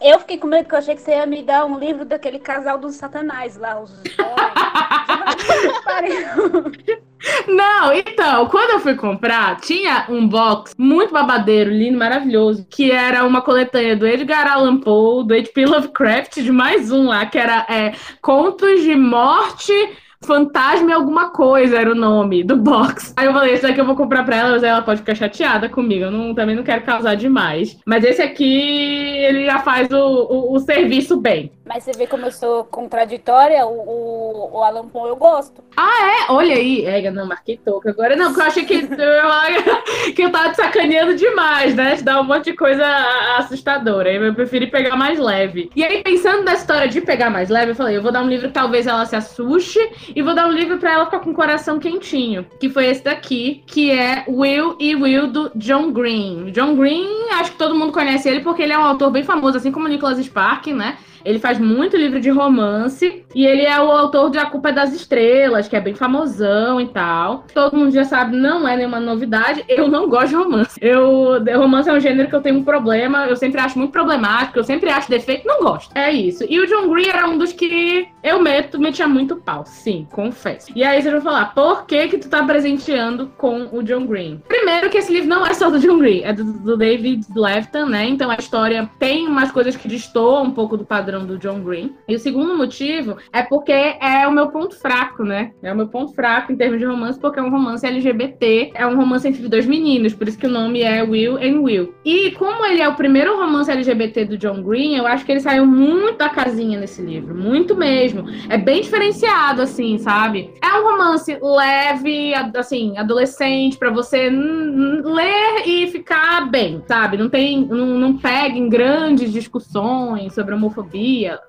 Eu fiquei com medo que eu achei que você ia me dar um livro daquele casal dos satanás lá, os. Não, então, quando eu fui comprar, tinha um box muito babadeiro, lindo, maravilhoso, que era uma coletânea do Edgar Allan Poe, do H.P. Lovecraft, de mais um lá, que era é, Contos de Morte, Fantasma e alguma coisa era o nome do box. Aí eu falei, esse daqui eu vou comprar pra ela, mas ela pode ficar chateada comigo. Eu não- também não quero causar demais. Mas esse aqui, ele já faz o, o, o serviço bem. Mas você vê como eu sou contraditória, o, o, o Alan Poe eu gosto. É, olha aí. É, não, marquei touca agora. Não, porque eu achei que, eu, que eu tava te sacaneando demais, né? Te dar um monte de coisa assustadora. Eu preferi pegar mais leve. E aí, pensando na história de pegar mais leve, eu falei, eu vou dar um livro que talvez ela se assuste e vou dar um livro pra ela ficar com o coração quentinho. Que foi esse daqui, que é Will e Will, do John Green. John Green, acho que todo mundo conhece ele porque ele é um autor bem famoso, assim como Nicholas Spark, né? Ele faz muito livro de romance e ele é o autor de A Culpa é das Estrelas, que é bem famosão e tal. Todo mundo já sabe, não é nenhuma novidade. Eu não gosto de romance. Eu, romance é um gênero que eu tenho um problema, eu sempre acho muito problemático, eu sempre acho defeito, não gosto. É isso. E o John Green era um dos que eu meto, metia muito pau, sim, confesso. E aí vocês vão falar, por que que tu tá presenteando com o John Green? Primeiro que esse livro não é só do John Green, é do, do David Lefton, né? Então a história tem umas coisas que destoam um pouco do padrão do John Green. E o segundo motivo é porque é o meu ponto fraco, né? É o meu ponto fraco em termos de romance, porque é um romance LGBT, é um romance entre dois meninos, por isso que o nome é Will and Will. E como ele é o primeiro romance LGBT do John Green, eu acho que ele saiu muito da casinha nesse livro, muito mesmo. É bem diferenciado, assim, sabe? É um romance leve, assim, adolescente, pra você ler e ficar bem, sabe? Não tem, não, não pega em grandes discussões sobre homofobia.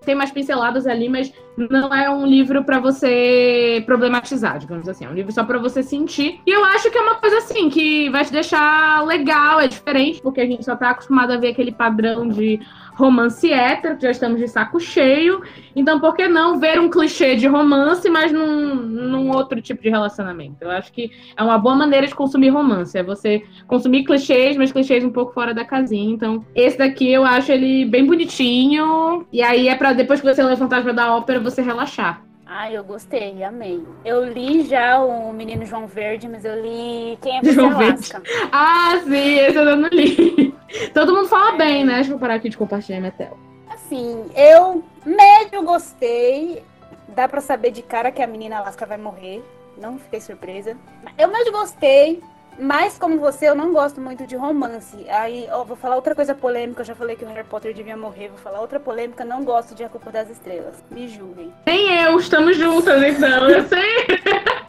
Tem mais pinceladas ali, mas não é um livro pra você problematizar, digamos assim. É um livro só pra você sentir. E eu acho que é uma coisa assim que vai te deixar legal, é diferente, porque a gente só tá acostumado a ver aquele padrão de romance hétero, que já estamos de saco cheio. Então, por que não ver um clichê de romance, mas num, num outro tipo de relacionamento? Eu acho que é uma boa maneira de consumir romance. É você consumir clichês, mas clichês um pouco fora da casinha. Então, esse daqui eu acho ele bem bonitinho. E aí é pra depois que você lê Fantasma da Ópera, você relaxar. Ai, eu gostei, amei. Eu li já o Menino João Verde, mas eu li Quem é Você João Alaska. Ah, sim, esse eu não li. Todo mundo fala bem, né? Deixa eu parar aqui de compartilhar minha tela. Assim, eu médio gostei. Dá pra saber de cara que a menina Alaska vai morrer. Não fiquei surpresa. Eu médio gostei. Mas como você, eu não gosto muito de romance. Aí, ó, vou falar outra coisa polêmica. Eu já falei que o Harry Potter devia morrer. Vou falar outra polêmica. Não gosto de A Culpa das Estrelas. Me julguem. Nem eu, estamos juntas, então. Eu sei.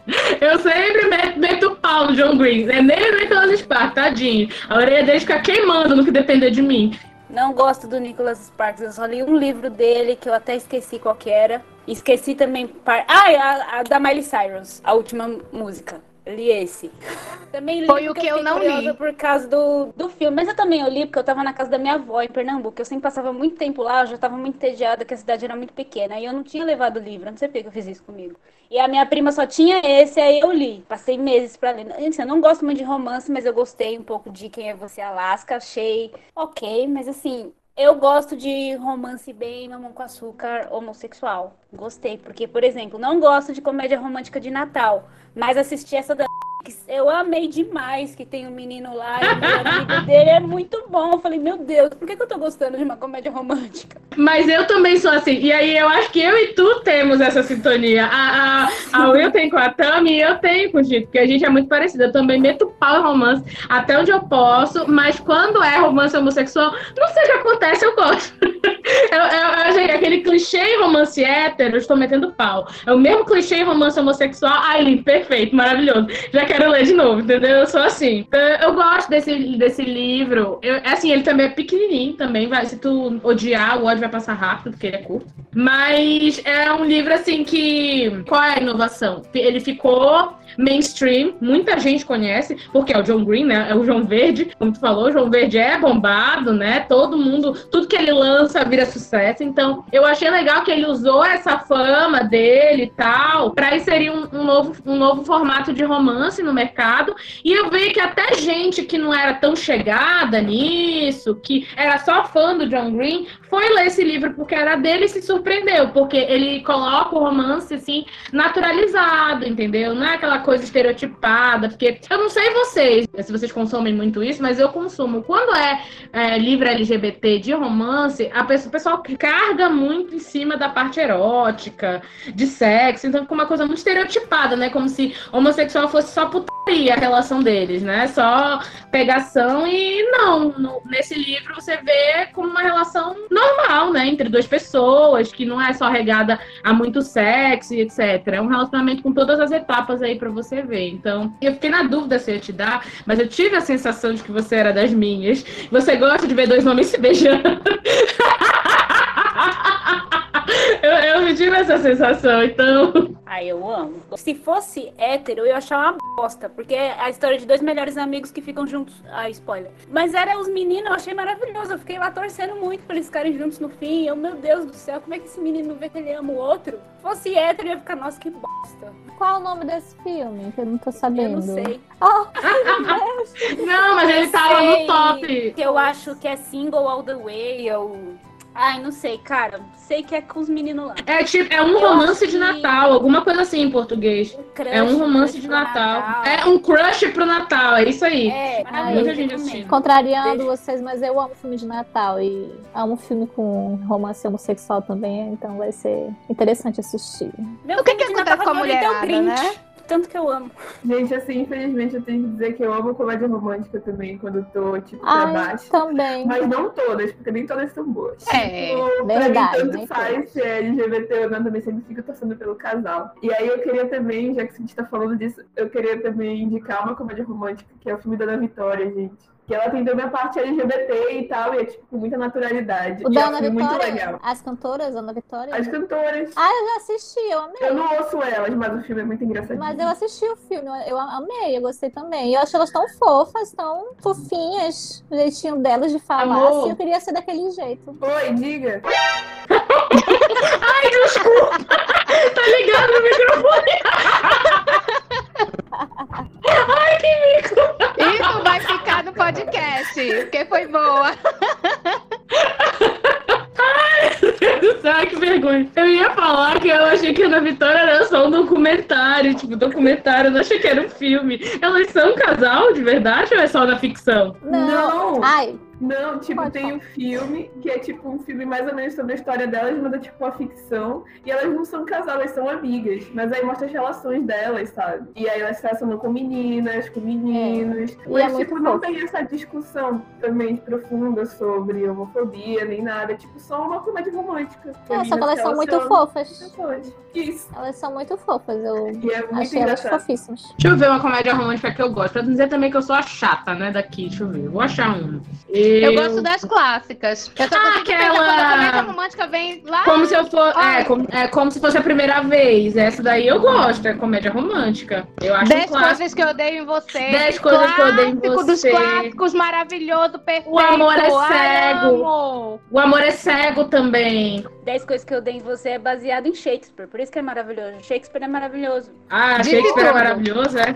Eu sempre meto, meto o pau no John Green. É nele nem pelas Spark, tadinho. A orelha dele fica queimando no que depender de mim. Não gosto do Nicholas Sparks. Eu só li um livro dele que eu até esqueci qual que era. Esqueci também. Par... Ah, a, a da Miley Cyrus, a última música. Eu li esse. Também li Foi o que eu não li. por causa do, do filme. Mas eu também eu li porque eu tava na casa da minha avó em Pernambuco. Eu sempre passava muito tempo lá, eu já tava muito entediada, que a cidade era muito pequena. E eu não tinha levado o livro. Eu Não sei por que eu fiz isso comigo. E a minha prima só tinha esse, aí eu li. Passei meses pra ler. Assim, eu não gosto muito de romance, mas eu gostei um pouco de Quem é Você Alaska. Achei ok, mas assim, Eu gosto de romance bem mamão com açúcar homossexual. Gostei, porque, por exemplo, não gosto de comédia romântica de Natal, mas assisti essa da eu amei demais que tem um menino lá e o amigo dele é muito bom. Eu falei, meu Deus, por que, que eu tô gostando de uma comédia romântica? Mas eu também sou assim. E aí eu acho que eu e tu temos essa sintonia. A, a, a Will tem com a Tami e eu tenho com o Chico, porque a gente é muito parecida. Eu também meto pau em romance até onde eu posso, mas quando é romance homossexual, não sei o que acontece, eu gosto. Eu, eu, eu, aquele clichê romance hétero, eu estou metendo pau. É o mesmo clichê romance homossexual. Lindo, perfeito, maravilhoso. Já quero ler de novo, entendeu? Eu sou assim. Eu, eu gosto desse, desse livro. Eu, assim, ele também é pequenininho, também. Vai, se tu odiar, o ódio vai passar rápido, porque ele é curto. Mas é um livro, assim, que... Qual é a inovação? Ele ficou mainstream, muita gente conhece, porque é o John Green, né? É o João Verde, como tu falou, o João Verde é bombado, né? Todo mundo, tudo que ele lança vira sucesso. Então, eu achei legal que ele usou essa fama dele e tal para inserir um, um, novo, um novo formato de romance no mercado. E eu vi que até gente que não era tão chegada nisso, que era só fã do John Green, foi ler esse livro porque era dele e se surpreendeu, porque ele coloca o romance assim naturalizado, entendeu? Não é aquela coisa estereotipada, porque eu não sei vocês, se vocês consomem muito isso, mas eu consumo. Quando é, é livro LGBT de romance, a pessoa, o pessoal carga muito em cima da parte erótica, de sexo, então fica uma coisa muito estereotipada, né? Como se homossexual fosse só putaria a relação deles, né? Só pegação e não. No, nesse livro você vê como uma relação normal, né? Entre duas pessoas, que não é só regada a muito sexo e etc. É um relacionamento com todas as etapas aí para você ver. Então, eu fiquei na dúvida se eu ia te dar, mas eu tive a sensação de que você era das minhas. Você gosta de ver dois homens se beijando. eu, eu tive essa sensação, então. Ai, eu amo. Se fosse hétero, eu ia achar uma bosta. Porque é a história de dois melhores amigos que ficam juntos. Ai, spoiler. Mas era os meninos, eu achei maravilhoso. Eu fiquei lá torcendo muito pra eles ficarem juntos no fim. Eu, meu Deus do céu, como é que esse menino vê que ele ama o outro? Se fosse hétero, eu ia ficar, nossa, que bosta. Qual o nome desse filme? Que eu não tô sabendo. Eu não sei. Oh, não, mas ele tava no top. Que eu acho que é single all the way, ou. Ai, não sei, cara. Sei que é com os meninos lá. É tipo, é um eu romance de Natal, alguma coisa assim em português. Um é um romance de Natal. Natal. É um crush pro Natal, é isso aí. É, muita gente assistindo. Contrariando Deixa. vocês, mas eu amo filme de Natal e amo filme com romance homossexual também, então vai ser interessante assistir. Meu o que, que acontece com a mulher, né? Tanto que eu amo. Gente, assim, infelizmente eu tenho que dizer que eu amo comédia romântica também, quando eu tô, tipo, pra Ai, baixo. também. Mas não todas, porque nem todas são boas. É, tipo, verdade, pra mim, tanto faz se é LGBT ou não, também sempre fico torcendo pelo casal. E aí eu queria também, já que a gente tá falando disso, eu queria também indicar uma comédia romântica, que é o filme da Ana Vitória, gente que ela tem também a parte LGBT e tal, e é tipo com muita naturalidade. O da Ana Vitória? muito legal. As cantoras, Ana Vitória? As cantoras. Ah, eu já assisti, eu amei. Eu não ouço elas, mas o filme é muito engraçadinho. Mas eu assisti o filme, eu amei, eu gostei também. Eu acho elas tão fofas, tão fofinhas, o jeitinho delas de falar, Amor. assim, eu queria ser daquele jeito. Oi, diga. Ai, desculpa! tá ligado no microfone? Ai, que mico! Isso vai ficar no podcast, porque foi boa. Ai, que vergonha. Eu ia falar que eu achei que a Ana Vitória era só um documentário, tipo, documentário, eu não achei que era um filme. Elas são um casal de verdade ou é só da ficção? Não. Ai, Não, tipo, Pode tem falar. um filme que é tipo um filme mais ou menos sobre a história delas, mas é tipo uma ficção. E elas não são casal, elas são amigas. Mas aí mostra as relações delas, sabe? E aí elas se relacionam com meninas, com meninos. E Mas, é tipo, não fofo. tem essa discussão também profunda sobre homofobia, nem nada. É tipo só uma comédia romântica. é, só que elas são muito fofas. Isso. Elas são muito fofas, eu E é muito achei elas engraçado. fofíssimas. Deixa eu ver uma comédia romântica que eu gosto. Pra dizer também que eu sou a chata, né, daqui. Deixa eu ver. Vou achar uma. Eu gosto das clássicas. Eu só Ah, aquela- quando a comédia romântica vem lá. Como se eu for, é, como, é como se fosse a primeira vez. Essa daí eu gosto, é comédia romântica. Eu acho um 10 clássico. coisas que eu odeio em você. 10 coisas que eu odeio em Clássico dos você. clássicos, maravilhoso, perfeito. O amor é cego. amo. O amor é cego também. 10 coisas que eu dei em você é baseado em Shakespeare, por isso que é maravilhoso. Shakespeare é maravilhoso. Ah, Disse Shakespeare é tudo. maravilhoso, é?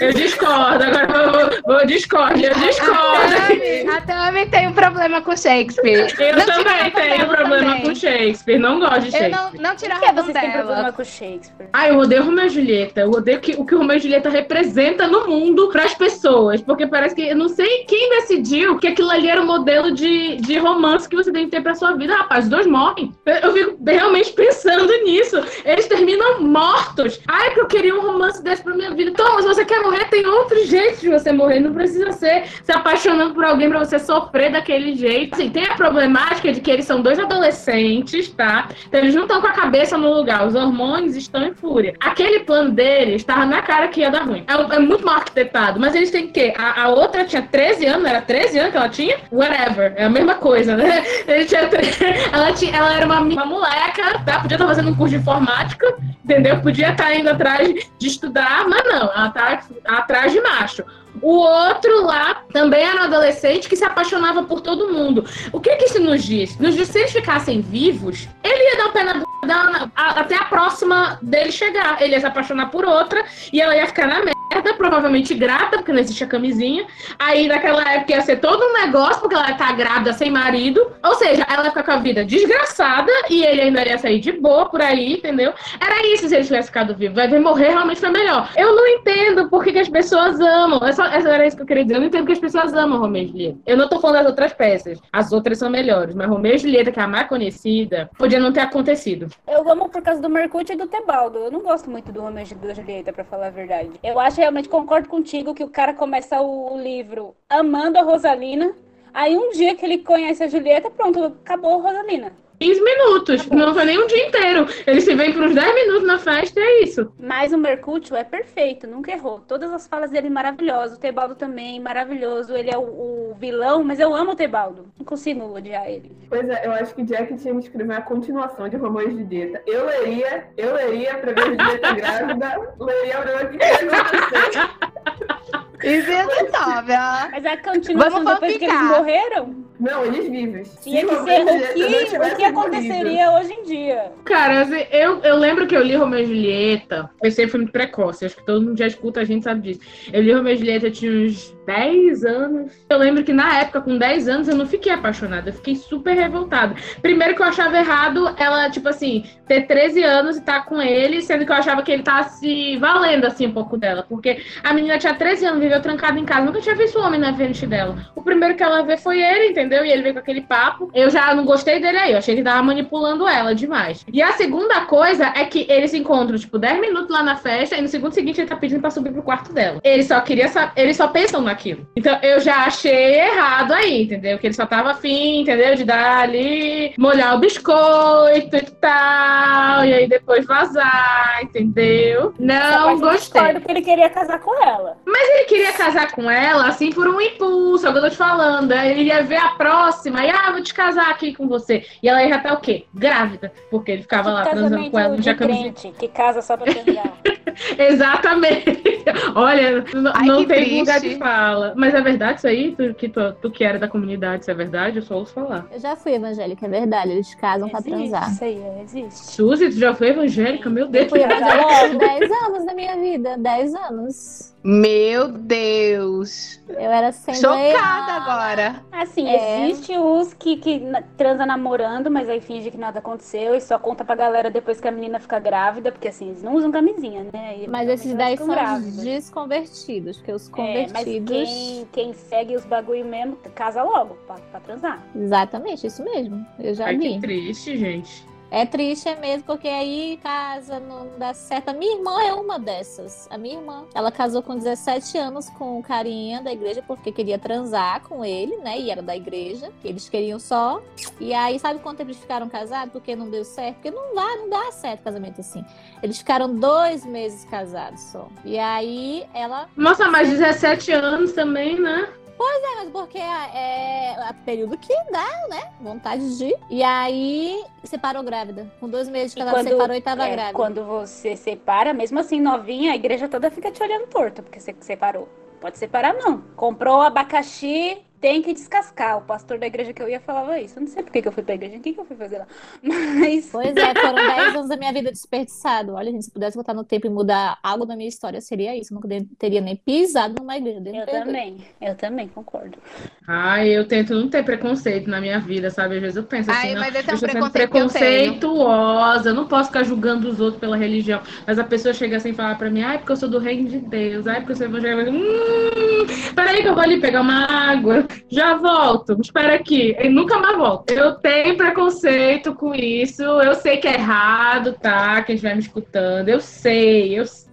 Eu discordo, agora eu vou, vou discordo, eu discordo. A Tami tem um problema com Shakespeare. Eu Não também tenho dela problema também. com Shakespeare, não gosto de Eu Shakespeare. não, não tiro a vocês têm problema com Shakespeare? Ah, eu odeio Romeu e Julieta. Eu odeio que, o que o Romeu e Julieta representa no mundo pras pessoas. Porque parece que eu não sei quem decidiu que aquilo ali era o modelo de, de romance que você tem que ter pra sua vida. Rapaz, os dois morrem. Eu, eu fico realmente pensando nisso. Eles terminam mortos. Ai, que eu queria um romance desse pra minha vida. Então, se você quer morrer, tem outro jeito de você morrer. Não precisa ser se apaixonando por alguém pra você sofrer daquele jeito. Assim, tem a problemática de que eles são dois adolescentes, tá? Então eles não estão com a cabeça no lugar, os hormônios estão em fúria. Aquele plano deles estava na cara que ia dar ruim. É, é muito mal arquitetado, mas eles têm que. A, a outra tinha 13 anos, era 13 anos que ela tinha? Whatever, é a mesma coisa, né? Tinha, ela, tinha, ela era uma, uma moleca, tá? Podia estar fazendo um curso de informática, entendeu? Podia estar indo atrás de estudar, mas não, ela tá atrás de macho. O outro lá também era um adolescente que se apaixonava por todo mundo. O que que isso nos diz? Nos diz se eles ficassem vivos, ele ia dar o pé na bunda até a próxima dele chegar. Ele ia se apaixonar por outra e ela ia ficar na merda, provavelmente grata, porque não existia camisinha. Aí naquela época ia ser todo um negócio, porque ela estar grávida sem marido. Ou seja, ela ia ficar com a vida desgraçada e ele ainda ia sair de boa por aí, entendeu? Era isso se ele tivesse ficado vivo. Vai ver morrer realmente foi melhor. Eu não entendo por que, que as pessoas amam. É só, essa era isso que eu queria dizer. Eu não entendo porque as pessoas amam Romeu e Julieta. Eu não tô falando das outras peças. As outras são melhores. Mas Romeu e Julieta, que é a mais conhecida, podia não ter acontecido. Eu amo por causa do Mercúrio e do Tebaldo. Eu não gosto muito do Romeu e da Julieta, pra falar a verdade. Eu acho realmente, concordo contigo, que o cara começa o, livro amando a Rosalina. Aí um dia que ele conhece a Julieta, pronto, acabou a Rosalina. 15 minutos. Não foi nem um dia inteiro. Eles se veem por uns 10 minutos na festa e é isso. Mas o Mercúrio é perfeito, nunca errou. Todas as falas dele maravilhosas. O Tebaldo também, maravilhoso. Ele é o, o vilão, mas eu amo o Tebaldo. Não consigo odiar ele. Pois é, eu acho que Jack tinha que escrever a continuação de Romeu e Julieta. Eu leria, eu leria pra ver Julieta grávida, leria pra ver o que ia acontecer. É ó. Mas a continuação Vamos depois que eles morreram, Não, eles vivos. tinha que ser e o que, o que aconteceria hoje em dia. Cara, eu, eu lembro que eu li Romeu e Julieta. Eu sempre fui muito precoce. Acho que todo mundo já escuta, a gente sabe disso. Eu li Romeu e Julieta, eu tinha uns 10 anos. Eu lembro que na época, com 10 anos, eu não fiquei apaixonada. Eu fiquei super revoltada. Primeiro que eu achava errado ela, tipo assim, ter 13 anos e estar com ele, sendo que eu achava que ele tá se valendo, assim, um pouco dela. Porque a menina tinha 13 anos, viveu trancada em casa. Nunca tinha visto um homem na frente dela. O primeiro que ela vê foi ele, entendeu? E ele veio com aquele papo. Eu já não gostei dele aí. Eu achei que ele tava manipulando ela demais. E a segunda coisa é que eles se encontram, tipo, 10 minutos lá na festa e no segundo seguinte ele tá pedindo pra subir pro quarto dela. Ele só queria eles só pensam naquilo. Então eu já achei errado aí, entendeu? Que ele só tava afim, entendeu? De dar ali, molhar o biscoito e tal, e aí depois vazar, entendeu? Não eu gostei. discordo porque ele queria casar com ela. Ele queria casar com ela, assim, por um impulso, é o que eu tô te falando. Ele ia ver a próxima e, ah, vou te casar aqui com você. E ela ia estar o quê? Grávida. Porque ele ficava lá transando com ela, não de tinha que casa só pra transar. Exatamente. Olha, Ai, não que tem triste. lugar de fala. Mas é verdade isso aí? Tu que, tu, tu que era da comunidade, isso é verdade? Eu só ouço falar. Eu já fui evangélica, é verdade. Eles casam pra Existe, transar. Isso aí, existe. Suzy, tu já foi evangélica? Meu Deus. Eu fui evangélica por 10 anos da minha vida. 10 anos. Meu Deus. Eu era sem Chocada agora. Assim, É. existe os que, que transa namorando, mas aí finge que nada aconteceu e só conta pra galera depois que a menina fica grávida, porque assim, eles não usam camisinha, né? E Mas esses daí são grávidas. os desconvertidos, porque os É, convertidos. mas quem, quem segue os bagulho mesmo, casa logo pra, pra transar. Exatamente, isso mesmo. Eu já Ai, vi. que triste, gente. É triste é mesmo, porque aí casa, não dá certo. A minha irmã é uma dessas. A minha irmã. Ela casou com 17 anos com o carinha da igreja, porque queria transar com ele, né? E era da igreja. Eles queriam só. E aí, sabe quanto tempo eles ficaram casados? Porque não deu certo? Porque não dá, não dá certo casamento assim. Eles ficaram dois meses casados só. E aí ela Nossa, mas 17 anos também, né? É, mas porque é, é o período que dá, né? Vontade de. E aí separou grávida. Com dois meses de casado, separou e tava é, grávida. Quando você separa, mesmo assim novinha, a igreja toda fica te olhando torto, porque você separou. Pode separar, não. Comprou abacaxi tem que descascar. O pastor da igreja que eu ia falava isso. Eu não sei por que, que eu fui pra igreja, o que, que eu fui fazer lá. Mas. Pois é, foram 10 anos da minha vida desperdiçado. Olha, gente, se pudesse voltar no tempo e mudar algo na minha história, seria isso. Eu nunca de- teria nem pisado numa igreja. Eu também, eu também concordo. Ai, eu tento não ter preconceito na minha vida, sabe? Às vezes eu penso assim, Ai, não, mas esse é eu um estou sendo preconceito que eu tenho. preconceituosa, eu não posso ficar julgando os outros pela religião. Mas a pessoa chega assim e fala pra mim, ai, porque eu sou do reino de Deus, ai, porque eu sou evangélica. Hum, peraí que eu vou ali pegar uma água, já volto, espera aqui. E nunca mais volto. Eu tenho preconceito com isso, eu sei que é errado, tá? Quem estiver me escutando, eu sei, eu sei.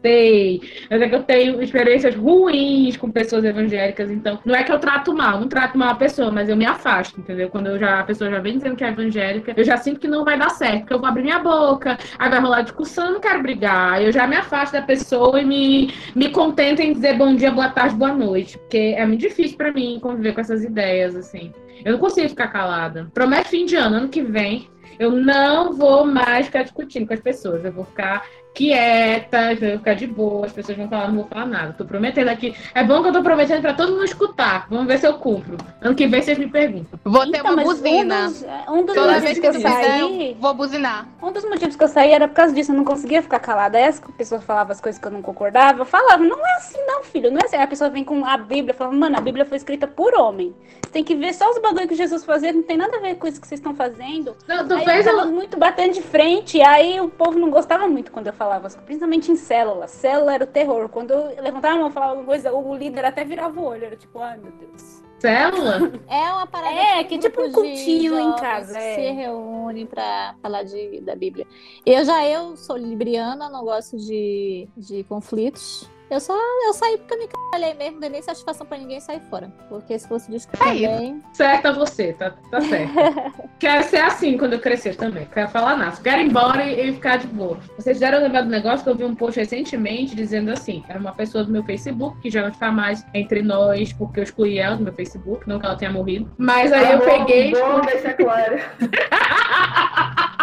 Mas é que eu tenho experiências ruins com pessoas evangélicas, então não é que eu trato mal, não trato mal a pessoa, mas eu me afasto, entendeu? Quando eu já, a pessoa já vem dizendo que é evangélica, eu já sinto que não vai dar certo, porque eu vou abrir minha boca, aí vai rolar discussão, eu não quero brigar, eu já me afasto da pessoa e me, me contento em dizer bom dia, boa tarde, boa noite, porque é muito difícil pra mim conviver com essas ideias, assim. Eu não consigo ficar calada. Promete fim de ano, ano que vem, eu não vou mais ficar discutindo com as pessoas. Eu vou ficar quieta, eu vou ficar de boa, as pessoas vão falar, não vou falar nada. Tô prometendo aqui. É bom que eu tô prometendo pra todo mundo escutar. Vamos ver se eu cumpro. Ano que vem vocês me perguntam. Vou ter Então, uma mas buzina. Um dos, um dos Toda motivos vez que eu saí. vou buzinar. Um dos motivos que eu saí era por causa disso, eu não conseguia ficar calada. Aí as pessoas falavam as coisas que eu não concordava, eu falava, não é assim não, filho, não é assim. Aí a pessoa vem com a Bíblia, falando, mano, a Bíblia foi escrita por homem. Você tem que ver só os bagulho que Jesus fazia, não tem nada a ver com isso que vocês estão fazendo. Não, tu Aí fez eu tava muito batendo de frente, aí o povo não gostava muito quando eu falava, coisas, principalmente em célula. Célula era o terror. Quando eu levantava a mão e falava alguma coisa, o líder até virava o olho, era tipo, ai meu Deus. célula? É uma parada É, de que tipo um cultinho em casa, que é. se reúnem pra falar de, da Bíblia. Eu já eu sou libriana, não gosto de, de conflitos. Eu só eu saí porque eu me calhei mesmo, não dei nem satisfação pra ninguém sair fora. Porque se fosse discutir É também. Certo a você, tá, tá certo. Quero ser assim quando eu crescer também. Quero falar nada. Quero ir embora e, e ficar de boa. Vocês fizeram lembrar do negócio que eu vi um post recentemente dizendo assim: era uma pessoa do meu Facebook que já não está mais entre nós, porque eu excluí ela do meu Facebook, não que ela tenha morrido. Mas aí eu Bom, peguei. Bom, deixa claro.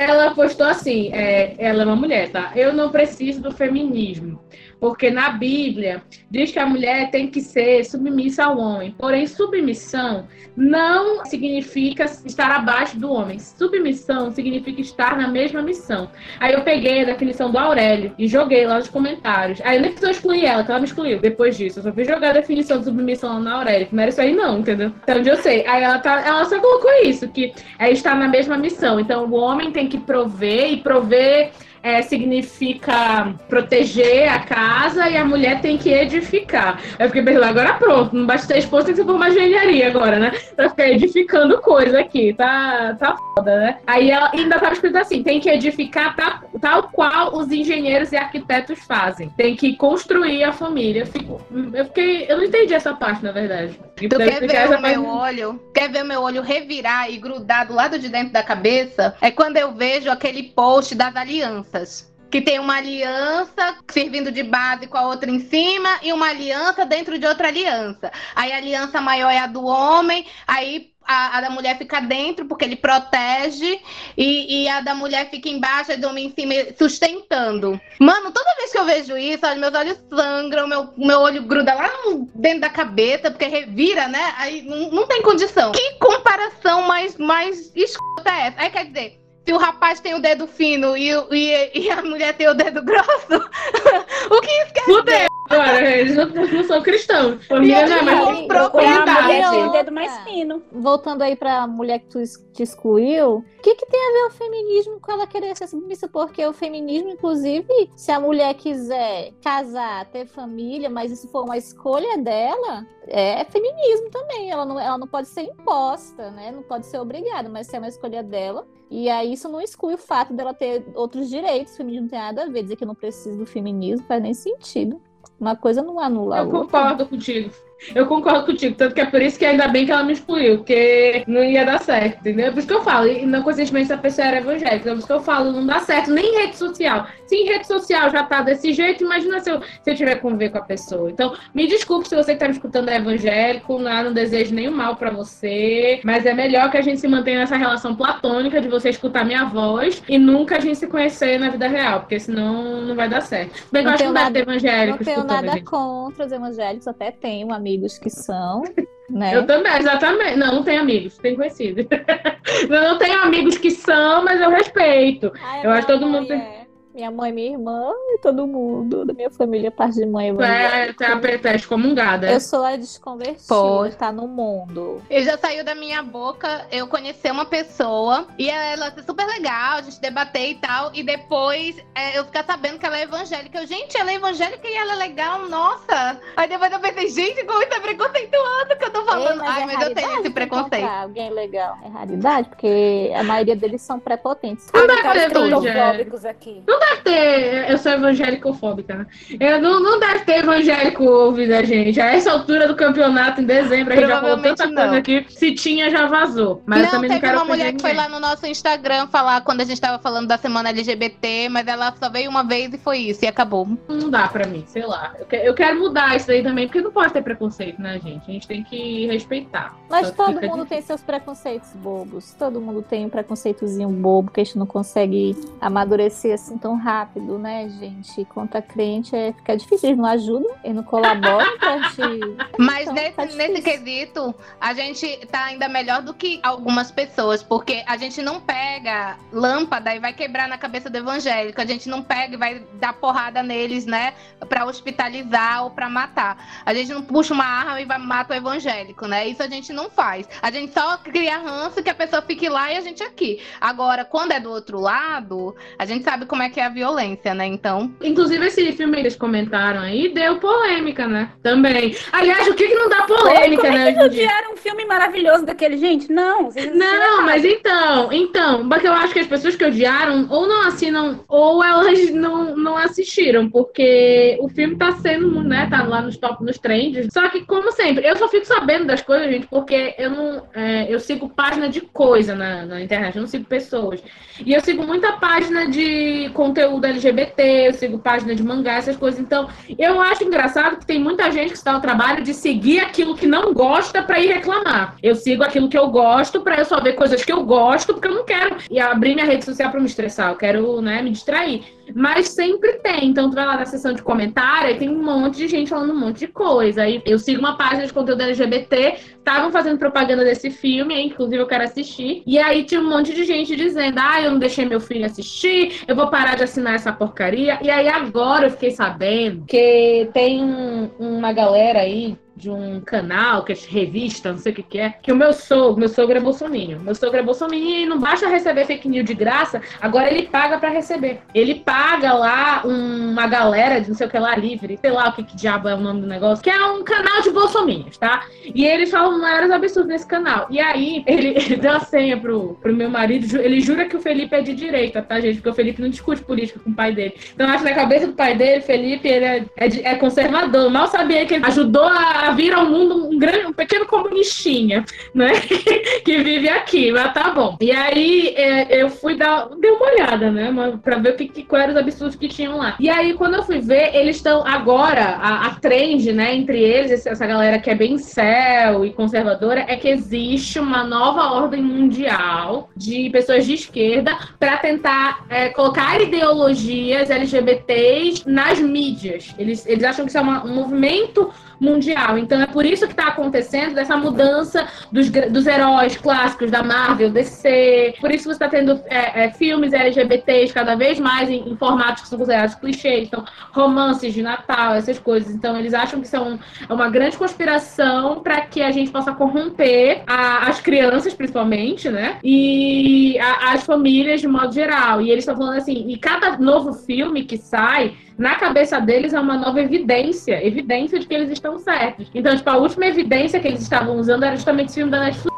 Ela postou assim: é, ela é uma mulher, tá? Eu não preciso do feminismo. Porque na Bíblia diz que a mulher tem que ser submissa ao homem. Porém, submissão não significa estar abaixo do homem. Submissão significa estar na mesma missão. Aí eu peguei a definição do Aurélio e joguei lá nos comentários. Aí eu nem precisou excluir ela, que ela me excluiu depois disso. Eu só fui jogar a definição de submissão lá na Aurélio. Não era isso aí, não, entendeu? Então, eu sei. Aí ela, tá, ela só colocou isso, que é estar na mesma missão. Então, o homem tem que prover e prover é, significa proteger a casa e a mulher tem que edificar. Eu fiquei pensando, agora pronto, não basta ter esposa, tem que por uma engenharia agora, né? Pra ficar edificando coisa aqui, tá, tá foda, né? Aí ela ainda tava escrito assim, tem que edificar tal, tal qual os engenheiros e arquitetos fazem. Tem que construir a família. Eu, eu fiquei, eu não entendi essa parte, na verdade. Tu Deve quer ver o meu olho? Quer ver o meu olho revirar e grudar do lado de dentro da cabeça? É quando eu vejo aquele post das alianças. Que tem uma aliança servindo de base com a outra em cima e uma aliança dentro de outra aliança. Aí a aliança maior é a do homem, aí a, a da mulher fica dentro porque ele protege e, e a da mulher fica embaixo e do homem em cima sustentando. Mano, toda vez que eu vejo isso, olha, meus olhos sangram, meu, meu olho gruda lá no- dentro da cabeça, porque revira, né? Aí não, não tem condição. Que comparação mais, mais escrota é essa? Aí quer dizer, se o rapaz tem o dedo fino e, e, e a mulher tem o dedo grosso, o que isso quer Fudeu agora, eles não, não são cristãos. Família não é mais propriedade. o dedo mais fino. Voltando aí pra mulher que tu te excluiu, o que, que tem a ver o feminismo com ela querer ser submissa? Porque o feminismo, inclusive, se a mulher quiser casar, ter família, mas isso for uma escolha dela, é feminismo também. Ela não, ela não pode ser imposta, né? Não pode ser obrigada, mas se é uma escolha dela. E aí isso não exclui o fato dela ter outros direitos. O feminismo não tem nada a ver. Dizer que não precisa do feminismo faz nem sentido. Uma coisa não anula a Eu outra. concordo contigo. Eu concordo contigo. Tanto que é por isso que ainda bem que ela me excluiu, porque não ia dar certo, entendeu? É por isso que eu falo. E não conscientemente a pessoa era evangélica. É por isso que eu falo, não dá certo. Nem em rede social. Se em rede social já tá desse jeito, imagina se eu, se eu tiver conviver com a pessoa. Então, me desculpe se você que tá me escutando é evangélico, não, não desejo nenhum mal pra você. Mas é melhor que a gente se mantenha nessa relação platônica de você escutar minha voz e nunca a gente se conhecer na vida real, porque senão não vai dar certo. Bem, eu Não acho que não deve nada- ter evangélico Não tenho nada contra os evangélicos, até tenho amigos que são. né? Eu também, exatamente. Não, não tenho amigos, tenho conhecido. eu não tenho amigos que são, mas eu respeito. Ai, Eu acho todo mundo mãe tem- é- Minha mãe, minha irmã e todo mundo da minha família, parte de mãe. É, é a petete excomungada. Eu sou a desconvertida, Pô. tá no mundo. E já saiu da minha boca eu conhecer uma pessoa e ela ser super legal, a gente debater e tal, e depois é, eu ficar sabendo que ela é evangélica. Eu, gente, ela é evangélica e ela é legal, nossa! Aí depois eu pensei, gente, como isso é preconceituoso que eu tô falando. Ei, Ai, é mas eu tenho esse preconceito. encontrar Alguém legal. É raridade, porque a maioria deles são prepotentes. Não Tá pra ter evangélico. cristofóbicos aqui. Deve ter. Eu sou evangélico-fóbica, né? Eu não, não deve ter evangélico ouvindo a gente. A essa altura do campeonato, em dezembro, a gente já falou tanta não. coisa aqui. Se tinha, já vazou. Mas eu não, também não quero uma mulher que foi lá no nosso Instagram falar quando a gente tava falando da semana LGBT, mas ela só veio uma vez e foi isso, e acabou. Não dá pra mim, sei lá. Eu, que- eu quero mudar isso aí também, porque não pode ter preconceito, né, gente? A gente tem que respeitar. Mas Só todo mundo difícil. tem seus preconceitos bobos. Todo mundo tem um preconceitozinho bobo que a gente não consegue amadurecer assim tão rápido, né, gente? Contra crente é fica difícil, eles não ajudam, eles não colaboram pra gente. Mas Então, nesse, tá nesse quesito, a gente tá ainda melhor do que algumas pessoas, porque a gente não pega lâmpada e vai quebrar na cabeça do evangélico, a gente não pega e vai dar porrada neles, né, pra hospitalizar ou pra matar. A gente não puxa uma arma e vai matar o evangélico, né? Isso a gente não faz. A gente só cria ranço que a pessoa fique lá e a gente aqui. Agora, quando é do outro lado, a gente sabe como é que é a violência, né? Então, Inclusive, esse filme que eles comentaram aí deu polêmica, né? Também. Aliás, o que, que não dá polêmica, Como né? é que em dia? odiaram um filme maravilhoso daquele? Gente, não. vocês Não, mas então, então, porque eu acho que as pessoas que odiaram ou não assinam ou elas não, não assistiram, porque o filme tá sendo, né, tá lá nos top, nos trends. Só que, como sempre, eu só fico sabendo das coisas, gente, porque eu não, é, eu sigo página de coisa na, na internet, eu não sigo pessoas. E eu sigo muita página de conteúdo LGBT, eu sigo página de mangá, essas coisas. Então, eu acho engraçado que tem muita gente que está no trabalho de seguir aquilo que não gosta pra ir reclamar. Eu sigo aquilo que eu gosto pra eu só ver coisas que eu gosto, porque eu não quero ir abrir minha rede social pra me estressar, eu quero, né, me distrair. Mas sempre tem. Então, tu vai lá na seção de comentário e tem um monte de gente falando um monte de coisa. Aí eu sigo uma página de conteúdo LGBT, estavam fazendo propaganda desse filme, inclusive eu quero assistir. E aí tinha um monte de gente dizendo: ah, eu não deixei meu filho assistir, eu vou parar de assinar essa porcaria. E aí agora eu fiquei sabendo que tem um- uma galera aí de um canal, que é revista, não sei o que que é, que o meu sogro, meu sogro é bolsominion. Meu sogro é bolsominion e não basta receber fake news de graça, agora ele paga pra receber. Ele paga lá uma galera de não sei o que lá, livre, sei lá o que, que diabo é o nome do negócio, que é um canal de bolsominions, tá? E eles falam maiores absurdos nesse canal. E aí, ele, ele deu a senha pro, pro meu marido, ele jura que o Felipe é de direita, tá, gente? Porque o Felipe não discute política com o pai dele. Então, acho que na cabeça do pai dele, Felipe, ele é, é, de- é conservador. Mal sabia que ele ajudou a vir ao mundo um grande, um pequeno comunistinha, né? que vive aqui, mas tá bom. E aí, é, eu fui dar, dei uma olhada, né? Pra ver que, que, quais eram os absurdos que tinham lá. E aí, quando eu fui ver, eles estão agora, a, a trend, né, entre eles, essa galera que é bem céu e conservadora, é que existe uma nova ordem mundial de pessoas de esquerda para tentar é, colocar ideologias LGBTs nas mídias. Eles, eles acham que isso é uma- um movimento mundial. Então é por isso que está acontecendo essa mudança dos, dos heróis clássicos da Marvel, DC. Por isso que você está tendo é, é, filmes LGBTs cada vez mais em, em formatos que são considerados clichês. Então, romances de Natal, essas coisas. Então, eles acham que são é uma grande conspiração para que a gente possa corromper a- as crianças, principalmente, né? E a- as famílias de modo geral. E eles estão falando assim, e cada novo filme que sai, na cabeça deles é uma nova evidência, evidência de que eles estão certos. Então, tipo, a última evidência que eles estavam usando era justamente esse filme da Netflix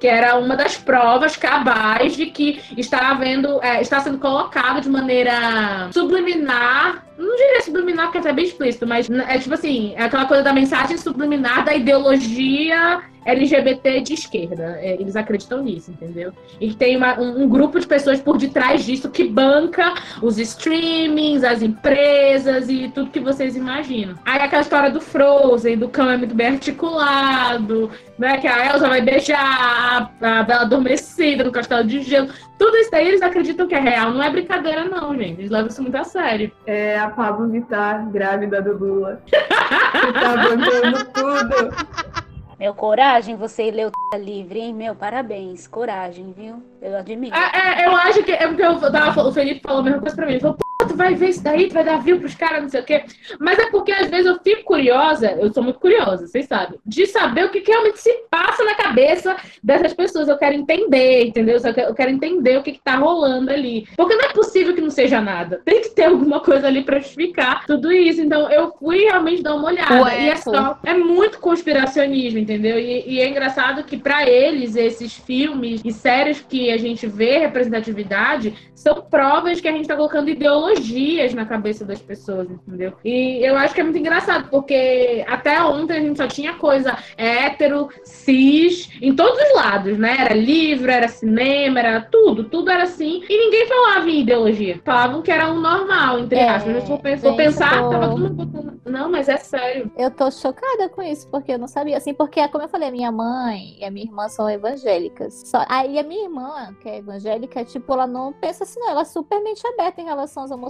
que era uma das provas cabais de que está havendo, é, está sendo colocado de maneira subliminar, não diria subliminar porque é bem explícito, mas é tipo assim, é aquela coisa da mensagem subliminar da ideologia LGBT de esquerda. É, eles acreditam nisso, entendeu? E tem uma- um, um grupo de pessoas por detrás disso que banca os streamings, as empresas e tudo que vocês imaginam. Aí aquela história do Frozen, do cão é muito bem articulado, né? Que a Elsa vai beijar a, a Bela Adormecida no castelo de gelo. Tudo isso daí eles acreditam que é real. Não é brincadeira, não, gente. Eles levam isso muito a sério. É a Pablo Vittar, grávida do Lula. que tá bancando tudo. Meu, coragem você leu livre, hein? Meu, parabéns. Coragem, viu? Eu admiro. É, é, eu acho que é porque eu tava, o Felipe falou a mesma coisa pra mim. Ele falou, tu vai ver isso daí, tu vai dar view pros caras, não sei o quê. Mas é porque às vezes eu fico curiosa, eu sou muito curiosa, vocês sabem, de saber o que, que realmente se passa na cabeça dessas pessoas. Eu quero entender, entendeu? Eu quero, entender o que, que tá rolando ali. Porque não é possível que não seja nada. Tem que ter alguma coisa ali pra justificar tudo isso. Então eu fui realmente dar uma olhada. Ué, e é só. É muito conspiracionismo, entendeu? E, e é engraçado que pra eles, esses filmes e séries que a gente vê representatividade são provas que a gente tá colocando ideologias na cabeça das pessoas, entendeu? E eu acho que é muito engraçado, porque até ontem a gente só tinha coisa hétero, cis, em todos os lados, né? Era livro, era cinema, era tudo, tudo era assim. E ninguém falava em ideologia. Falavam que era um normal, entre É, aspas. Mas gente, pensar, tô- tava todo mundo botando. Não, mas é sério. Eu tô chocada com isso, porque eu não sabia. Assim, porque, como eu falei, a minha mãe e a minha irmã são evangélicas. Só... Aí a minha irmã, que é evangélica, tipo, ela não pensa assim, não. Ela é super mente aberta em relação aos homossexuais,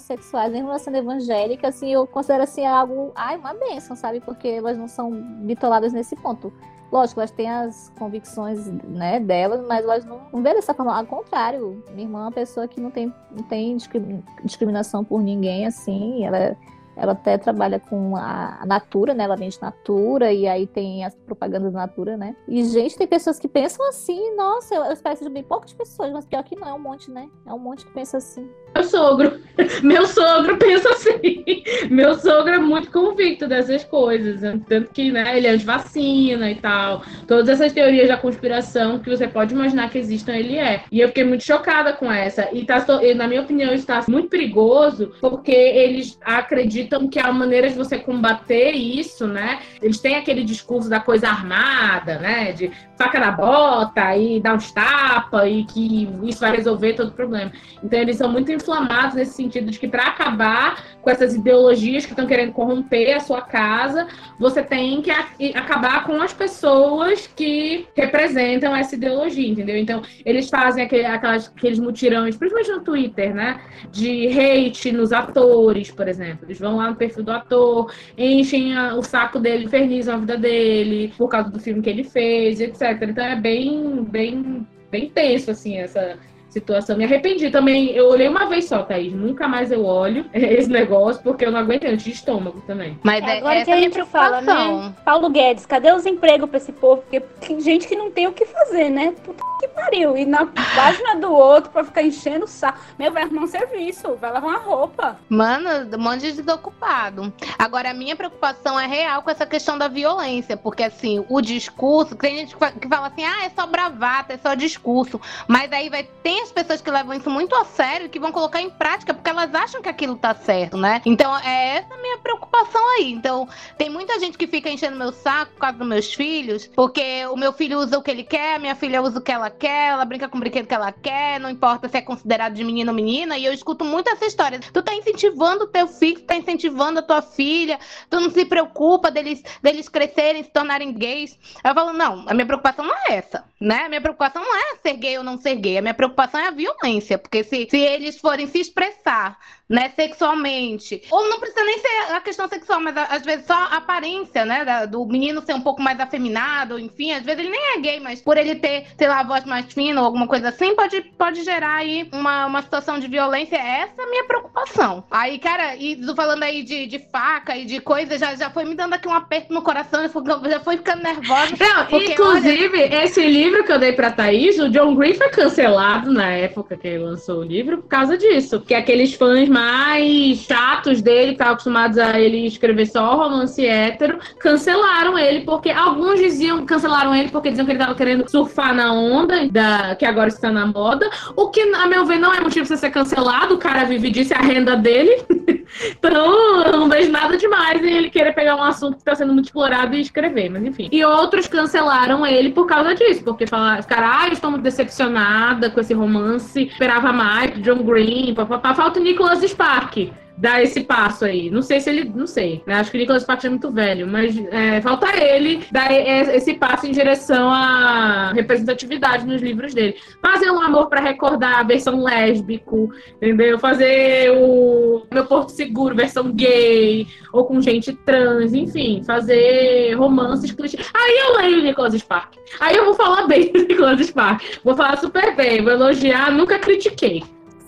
mesmo ela sendo evangélica, assim, eu considero assim algo, ai, uma bênção, sabe? Porque elas não são bitoladas nesse ponto. Lógico, elas têm as convicções né, delas, mas elas não, não vê dessa forma. Ao contrário, minha irmã é uma pessoa que não tem, não tem discri- discriminação por ninguém, assim. Ela, ela até trabalha com a, Natura, né? Ela vende Natura e aí tem as propagandas da Natura, né? E, gente, tem pessoas que pensam assim, nossa, eu, eu espero que sejam bem poucas pessoas, mas pior que não, é um monte, né? É um monte que pensa assim. Meu sogro. Meu sogro pensa assim. Meu sogro é muito convicto dessas coisas. Tanto que, né, ele é anti-vacina e tal. Todas essas teorias da conspiração que você pode imaginar que existam, ele é. E eu fiquei muito chocada com essa. E, tá, na minha opinião, está muito perigoso, porque eles acreditam que a maneira de você combater isso, né? Eles têm aquele discurso da coisa armada, né? De faca na bota e dar uns tapas e que isso vai resolver todo o problema. Então eles são muito inflamados nesse sentido de que para acabar com essas ideologias que estão querendo corromper a sua casa, você tem que acabar com as pessoas que representam essa ideologia, entendeu? Então eles fazem aquelas, aqueles mutirões, principalmente no Twitter, né? De hate nos atores, por exemplo. Eles vão lá no perfil do ator, enchem a- o saco dele, infernizam a vida dele por causa do filme que ele fez, etc. Então é bem, bem, bem tenso, assim, essa situação. Me arrependi também. Eu olhei uma vez só, Thaís. Nunca mais eu olho esse negócio, porque eu não aguentei. Eu tinha estômago também. Mas É é, agora essa que é a gente fala, né? Paulo Guedes, cadê os empregos pra esse povo? Porque tem gente que não tem o que fazer, né? Puta que pariu. E na página do outro pra ficar enchendo o saco. Meu, vai arrumar um serviço, vai lavar uma roupa. Mano, um monte de desocupado. Agora, a minha preocupação é real com essa questão da violência, porque assim, o discurso, tem gente que fa- que fala assim, ah, é só bravata, é só discurso. Mas aí vai, tem as pessoas que levam isso muito a sério que vão colocar em prática porque elas acham que aquilo tá certo, né? Então, é essa a minha preocupação aí. Então, tem muita gente que fica enchendo meu saco por causa dos meus filhos, porque o meu filho usa o que ele quer, minha filha usa o que ela quer, ela brinca com o brinquedo que ela quer, não importa se é considerado de menino ou menina, e eu escuto muito essa história. Tu tá incentivando o teu filho, tu tá incentivando a tua filha, tu não se preocupa deles, deles crescerem, se tornarem gays. Eu falo, não, a minha preocupação não é essa, né? A minha preocupação não é ser gay ou não ser gay, a minha preocupação é a violência, porque se, se eles forem se expressar né, sexualmente. Ou não precisa nem ser a questão sexual, mas às vezes só a aparência, né, da- do menino ser um pouco mais afeminado, enfim, às vezes ele nem é gay, mas por ele ter, sei lá, a voz mais fina ou alguma coisa assim, pode, pode gerar aí uma, uma situação de violência. Essa é a minha preocupação. Aí, cara, e falando aí de, de faca e de coisa, já, já foi me dando aqui um aperto no coração, já foi ficando nervosa. Não, Porque, inclusive, esse livro que eu dei pra Thaís, o John Green foi cancelado na época que ele lançou o livro por causa disso. Porque aqueles fãs mais chatos dele, que estavam acostumados a ele escrever só romance hétero, cancelaram ele, porque alguns diziam, cancelaram ele porque diziam que ele tava querendo surfar na onda da, que agora está na moda. O que, a meu ver, não é motivo você ser cancelado, o cara vive disso, é a renda dele. Então, eu não vejo nada demais em ele querer pegar um assunto que está sendo muito explorado e escrever, mas enfim. E outros cancelaram ele por causa disso, porque falaram, ficaram, ah, eu estou muito decepcionada com esse romance, esperava mais, John Green, papapá. Falta o Nicholas Spark. dar esse passo aí. Não sei se ele. Não sei. Né? Acho que o Nicolas Sparks é muito velho, mas é, falta ele dar esse passo em direção à representatividade nos livros dele. Fazer um amor para recordar a versão lésbico, entendeu? Fazer o Meu Porto Seguro, versão gay, ou com gente trans, enfim, fazer romances clichê. Aí eu leio o Nicolas Sparks. Aí eu vou falar bem do Nicolas Sparks. Vou falar super bem, vou elogiar, nunca critiquei.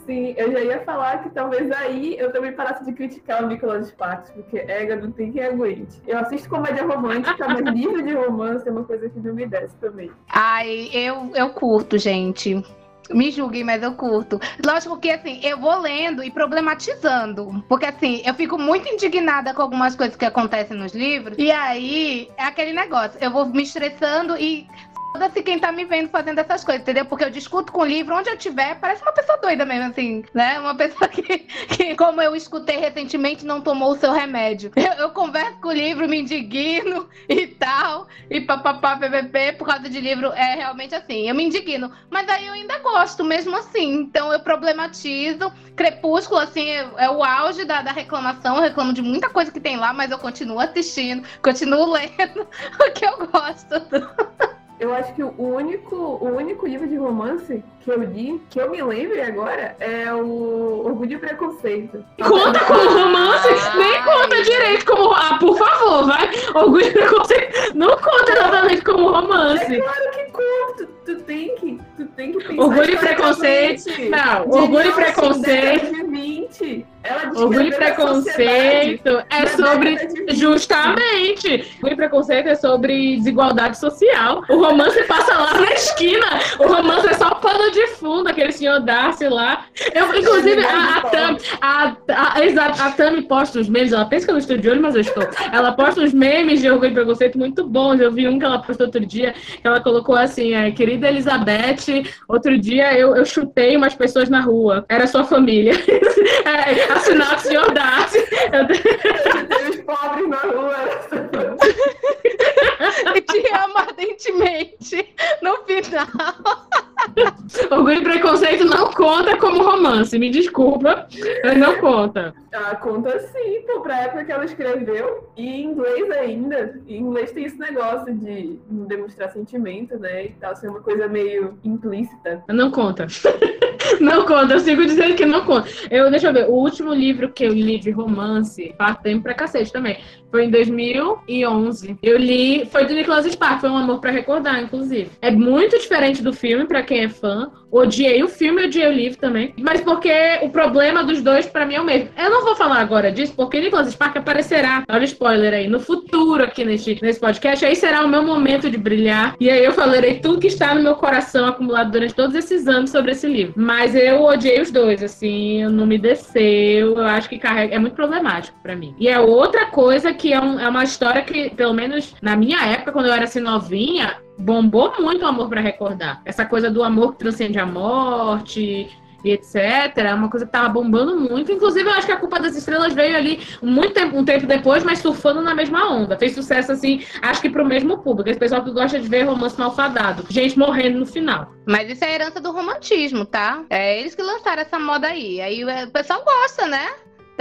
Sim, eu já ia falar que talvez aí eu também parasse de criticar o Nicolas Sparks, porque Ega não tem quem aguente. Eu assisto comédia romântica, mas livro de romance é uma coisa que não me desce também. Ai, eu, eu curto, gente. Me julguem, mas eu curto. Lógico que, assim, eu vou lendo e problematizando. Porque, assim, eu fico muito indignada com algumas coisas que acontecem nos livros. E aí, é aquele negócio. Eu vou me estressando e Foda-se quem tá me vendo fazendo essas coisas, entendeu? Porque eu discuto com o livro onde eu tiver, parece uma pessoa doida mesmo, assim, né? Uma pessoa que, que como eu escutei recentemente, não tomou o seu remédio. Eu, eu converso com o livro, me indigno e tal, e papapá, ppp, por causa de livro, é realmente assim, eu me indigno. Mas aí eu ainda gosto, mesmo assim. Então eu problematizo. Crepúsculo, assim, é, é o auge da, da reclamação. Eu reclamo de muita coisa que tem lá, mas eu continuo assistindo, continuo lendo, porque eu gosto. Eu acho que o único, o único livro de romance que eu li, que eu me lembre agora, é o Orgulho e Preconceito. Conta como romance? Nem conta direito como. Ah, por favor, vai. Orgulho e Preconceito não conta exatamente como romance. É claro que conta. Tu, tu, tem que, tu tem que pensar. Orgulho e Preconceito. Não, Orgulho e Preconceito. 2020. Orgulho e Preconceito é sobre. Justamente. Orgulho e Preconceito é sobre desigualdade social. O romance passa lá na esquina. O romance é só pano de fundo, aquele senhor Darcy lá. Eu, inclusive, a, a, Tam, a, a, a Tami posta os memes. Ela pensa que eu não estou de olho, mas eu estou. Ela posta uns memes de Orgulho e Preconceito muito bons. Eu vi um que ela postou outro dia, que ela colocou assim: é, querida Elizabeth, outro dia eu, eu chutei umas pessoas na rua. Era sua família. é, assinar o senhor Darcy. Os pobres na rua. e te ama ardentemente no final. Orgulho e Preconceito não conta como romance, me desculpa, mas não conta. Ah, conta sim, pô, pra época que ela escreveu, e em inglês ainda. Em inglês tem esse negócio de não demonstrar sentimento, né? E tal, ser uma coisa meio implícita. Não conta. Não conta, eu sigo dizendo que não conta. Eu, deixa eu ver, o último livro que eu li de romance, faz tempo pra cacete também, foi em 2011. Eu li, foi do Nicholas Sparks, foi um amor pra recordar, inclusive. É muito diferente do filme, pra quem é fã. Odiei o filme, odiei o livro também. Mas porque o problema dos dois, pra mim, é o mesmo. Eu não vou falar agora disso, porque Nicholas Sparks aparecerá, olha o spoiler aí, no futuro aqui nesse, nesse podcast. Aí será o meu momento de brilhar. E aí eu falarei tudo que está no meu coração acumulado durante todos esses anos sobre esse livro. Mas eu odiei os dois, assim, não me desceu. Eu acho que carrega, é muito problemático para mim. E é outra coisa que é, um, é uma história que, pelo menos na minha época, quando eu era assim novinha, bombou muito o amor para recordar. Essa coisa do amor que transcende a morte, e etc. É uma coisa que tava bombando muito. Inclusive, eu acho que a Culpa das Estrelas veio ali muito tempo, um tempo depois, mas surfando na mesma onda. Fez sucesso, assim, acho que pro mesmo público. Esse pessoal que gosta de ver romance malfadado. Gente morrendo no final. Mas isso é herança do romantismo, tá? É eles que lançaram essa moda aí. Aí o pessoal gosta, né?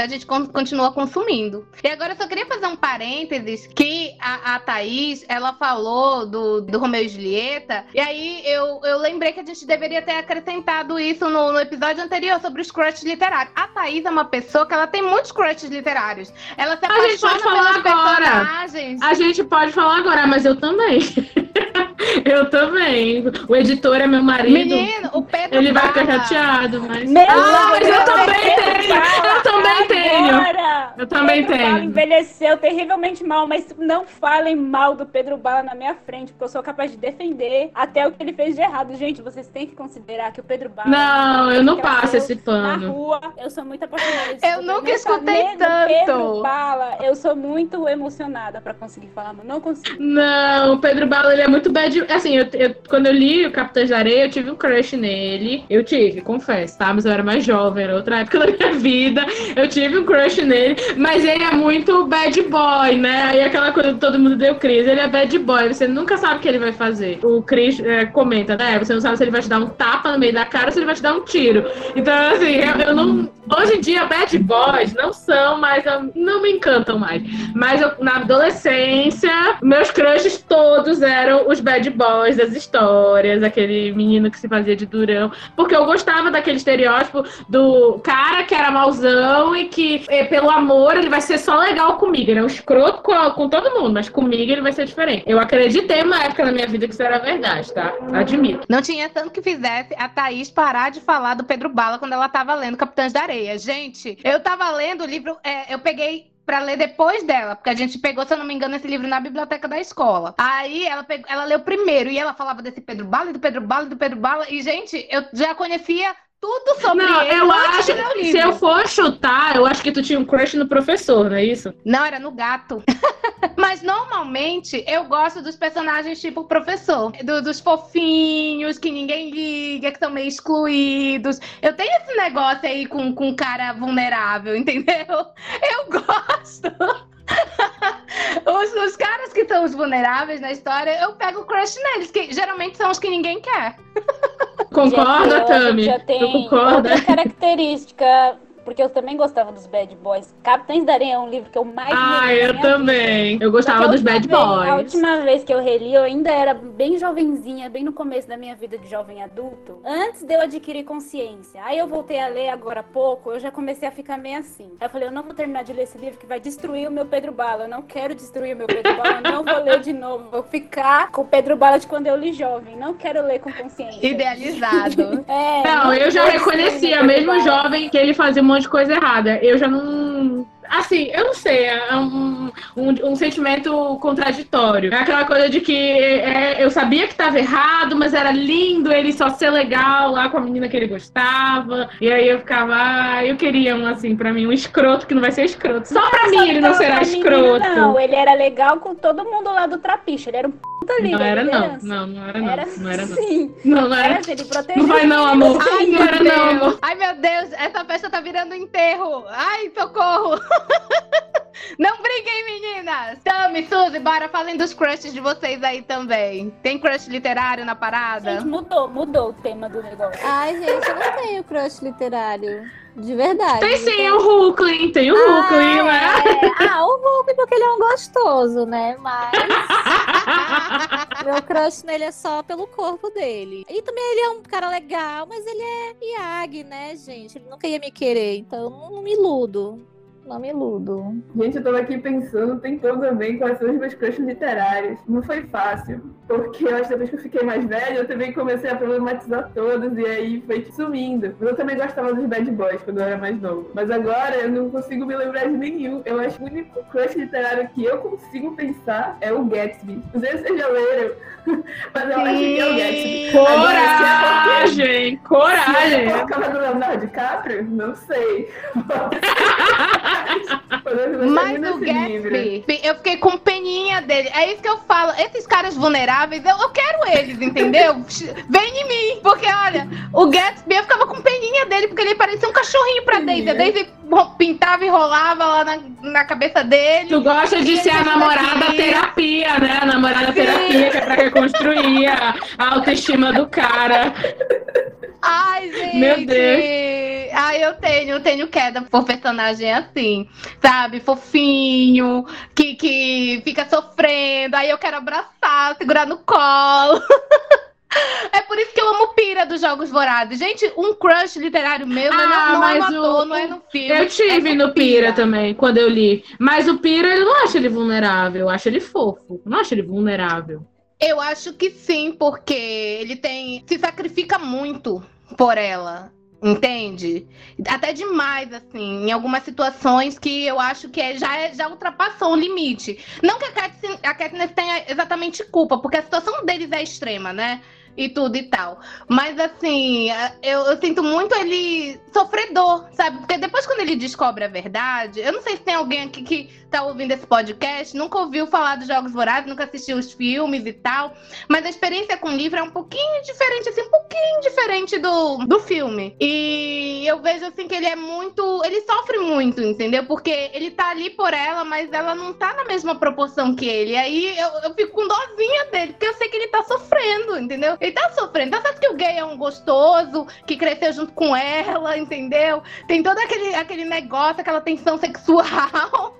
A gente continua consumindo. E agora eu só queria fazer um parênteses que a, a Thaís, ela falou do, do Romeu e Julieta, e aí eu, eu lembrei que a gente deveria ter acrescentado isso no, no episódio anterior sobre os crushes literários. A Thaís é uma pessoa que ela tem muitos crushes literários. Ela se a gente pode falar agora. A gente pode falar agora, mas eu também. eu também. O editor é meu marido. Menino, o Pedro Ele vai ficar chateado, mas. Meu ah, mas eu também tenho! Eu também tenho! Eu também Pedro tenho. Bala envelheceu terrivelmente mal, mas não falem mal do Pedro Bala na minha frente, porque eu sou capaz de defender até o que ele fez de errado. Gente, vocês têm que considerar que o Pedro Bala. Não, eu não passo esse pano. Na rua, eu sou muito apaixonada. Eu nunca escutei tanto. Pedro Bala, eu sou muito emocionada pra conseguir falar, mas não consigo. Não, o Pedro Bala, ele é muito bad. Assim, eu, eu, quando eu li o Capitão de Areia, eu tive um crush nele. Eu tive, confesso, tá? Mas eu era mais jovem, era outra época da minha vida. Eu tive um crush nele, mas ele é muito bad boy, né? E aquela coisa que todo mundo deu crise. Ele é bad boy, você nunca sabe o que ele vai fazer. O Chris é, comenta, né? Você não sabe se ele vai te dar um tapa no meio da cara ou se ele vai te dar um tiro. Então, assim, eu, eu não. Hoje em dia, bad boys não são mais. Não me encantam mais. Mas eu, na adolescência, meus crushes todos eram os bad boys das histórias, aquele menino que se fazia de durão. Porque eu gostava daquele estereótipo do cara que era mauzão e que, eh, pelo amor, ele vai ser só legal comigo. Ele é um escroto com, com todo mundo, mas comigo ele vai ser diferente. Eu acreditei uma época na minha vida que isso era verdade, tá? Admito. Não tinha tanto que fizesse a Thaís parar de falar do Pedro Bala quando ela tava lendo Capitães da Areia. Gente, eu tava lendo o livro, é, eu peguei para ler depois dela, porque a gente pegou, se eu não me engano, esse livro na biblioteca da escola. Aí ela, pegou, ela leu primeiro e ela falava desse Pedro Bala do Pedro Bala do Pedro Bala. E, gente, eu já conhecia tudo sobre Não, ele. eu acho que se eu for chutar, eu acho que tu tinha um crush no professor, não é isso? Não, era no gato. Mas normalmente eu gosto dos personagens tipo professor, do- dos fofinhos, que ninguém liga, que são meio excluídos. Eu tenho esse negócio aí com, com cara vulnerável, entendeu? Eu gosto. Os, os caras que são os vulneráveis na história, eu pego crush neles, que geralmente são os que ninguém quer. Concorda, Tami? Já tem concorda? outra característica, porque eu também gostava dos Bad Boys. Capitães da Areia é um livro que eu mais Ah, eu também. Eu gostava a dos bad vez- A boys. última vez que eu reli, eu ainda era bem jovenzinha, bem no começo da minha vida de jovem adulto, antes de eu adquirir consciência. Aí eu voltei a ler agora há pouco, eu já comecei a ficar meio assim. Aí eu falei, eu não vou terminar de ler esse livro que vai destruir o meu Pedro Bala. Eu não quero destruir o meu Pedro Bala, eu não vou ler de novo. Vou ficar com o Pedro Bala de quando eu li jovem. Não quero ler com consciência. Idealizado. É, Não, eu já reconhecia, mesmo jovem, que ele fazia um monte de coisa errada. Eu já não. Assim, eu não sei, é um, um, um sentimento contraditório. É aquela coisa de que é, eu sabia que estava errado, mas era lindo ele só ser legal lá com a menina que ele gostava. E aí eu ficava, ah, eu queria um assim, pra mim, um escroto que não vai ser escroto. Só pra mim ele não Só será pra menina, escroto. Não, ele era legal com todo mundo lá do trapiche. Ele era um puta líder. Não era, não. Não, não era, não. Era Não era, não. sim. Não, não era. Era, ele protegia Não vai, não, amor. Ai, Não era, não, amor. Ai, meu Deus, essa festa tá virando enterro. Ai, socorro. Não briguem, meninas. Tami, Suzy, bora, falem dos crushes de vocês aí também. Tem crush literário na parada? Gente, mudou, mudou o tema do negócio. Ai, gente, eu não tenho crush literário. De verdade. Tem sim, Então- o Hulkling, tem o Hulkling, né? ah, é. ah, o Hulk, porque ele é um gostoso, né? Mas meu crush nele é só pelo corpo dele. E também ele é um cara legal, mas ele é Yag, né, gente? Ele nunca ia me querer, então não me iludo. Não me iludo. Gente, eu tava aqui pensando, tentando também quais são os meus crushes literários. Não foi fácil, porque eu acho que depois que eu fiquei mais velha, eu também comecei a problematizar todos e aí foi sumindo. Mas eu também gostava dos bad boys quando eu era mais novo. Mas agora eu não consigo me lembrar de nenhum. Eu acho que o único crush literário que eu consigo pensar é o Gatsby. Não sei se vocês já leram, mas eu acho que é o Gatsby. Coragem! Se eu Coragem! colocava do Leonardo DiCaprio, não sei. Mas o. Gatsby, eu fiquei com peninha dele. É isso que eu falo. Esses caras vulneráveis, eu, eu quero eles, entendeu? Vem em mim. Porque, olha, o Gatsby, eu ficava com peninha dele, porque ele parecia um cachorrinho pra Daisy. A Daisy pintava e rolava lá na, na cabeça dele. Tu gosta de ser a namorada terapia, né? A namorada terapia, que é pra reconstruir a autoestima do cara. Ai, gente. Meu Deus. Ai, eu tenho, eu tenho queda por personagem assim, sabe? Fofinho, que, que fica sofrendo. Aí eu quero abraçar, segurar no colo. É por isso que eu amo Pira dos Jogos Vorazes. Gente, um crush literário meu não, é- Ah, não é no mas o- ator, não é no filme. Eu tive é no Pira também, quando eu li. Mas o Pira, eu não acho ele vulnerável, eu acho ele fofo. Eu não acho ele vulnerável. Eu acho que sim, porque ele tem. se sacrifica muito por ela. Entende? Até demais, assim, em algumas situações que eu acho que é- já, é- já ultrapassou o limite. Não que a Katniss, a Katniss tenha exatamente culpa, porque a situação deles é extrema, né? E tudo e tal. Mas assim, eu, eu, sinto muito ele sofredor, sabe? Porque depois quando ele descobre a verdade, eu não sei se tem alguém aqui que tá ouvindo esse podcast, nunca ouviu falar dos Jogos Vorazes, nunca assistiu os filmes e tal, mas a experiência com o livro é um pouquinho diferente, assim, um pouquinho diferente do, do filme. E eu vejo assim que ele é muito, ele sofre muito, entendeu? Porque ele tá ali por ela, mas ela não tá na mesma proporção que ele. E aí eu, eu fico com dozinha dele, porque eu sei que ele tá sofrendo, entendeu? Ele tá sofrendo. Tá certo que o gay é um gostoso, que cresceu junto com ela, entendeu? Tem todo aquele, aquele negócio, aquela tensão sexual.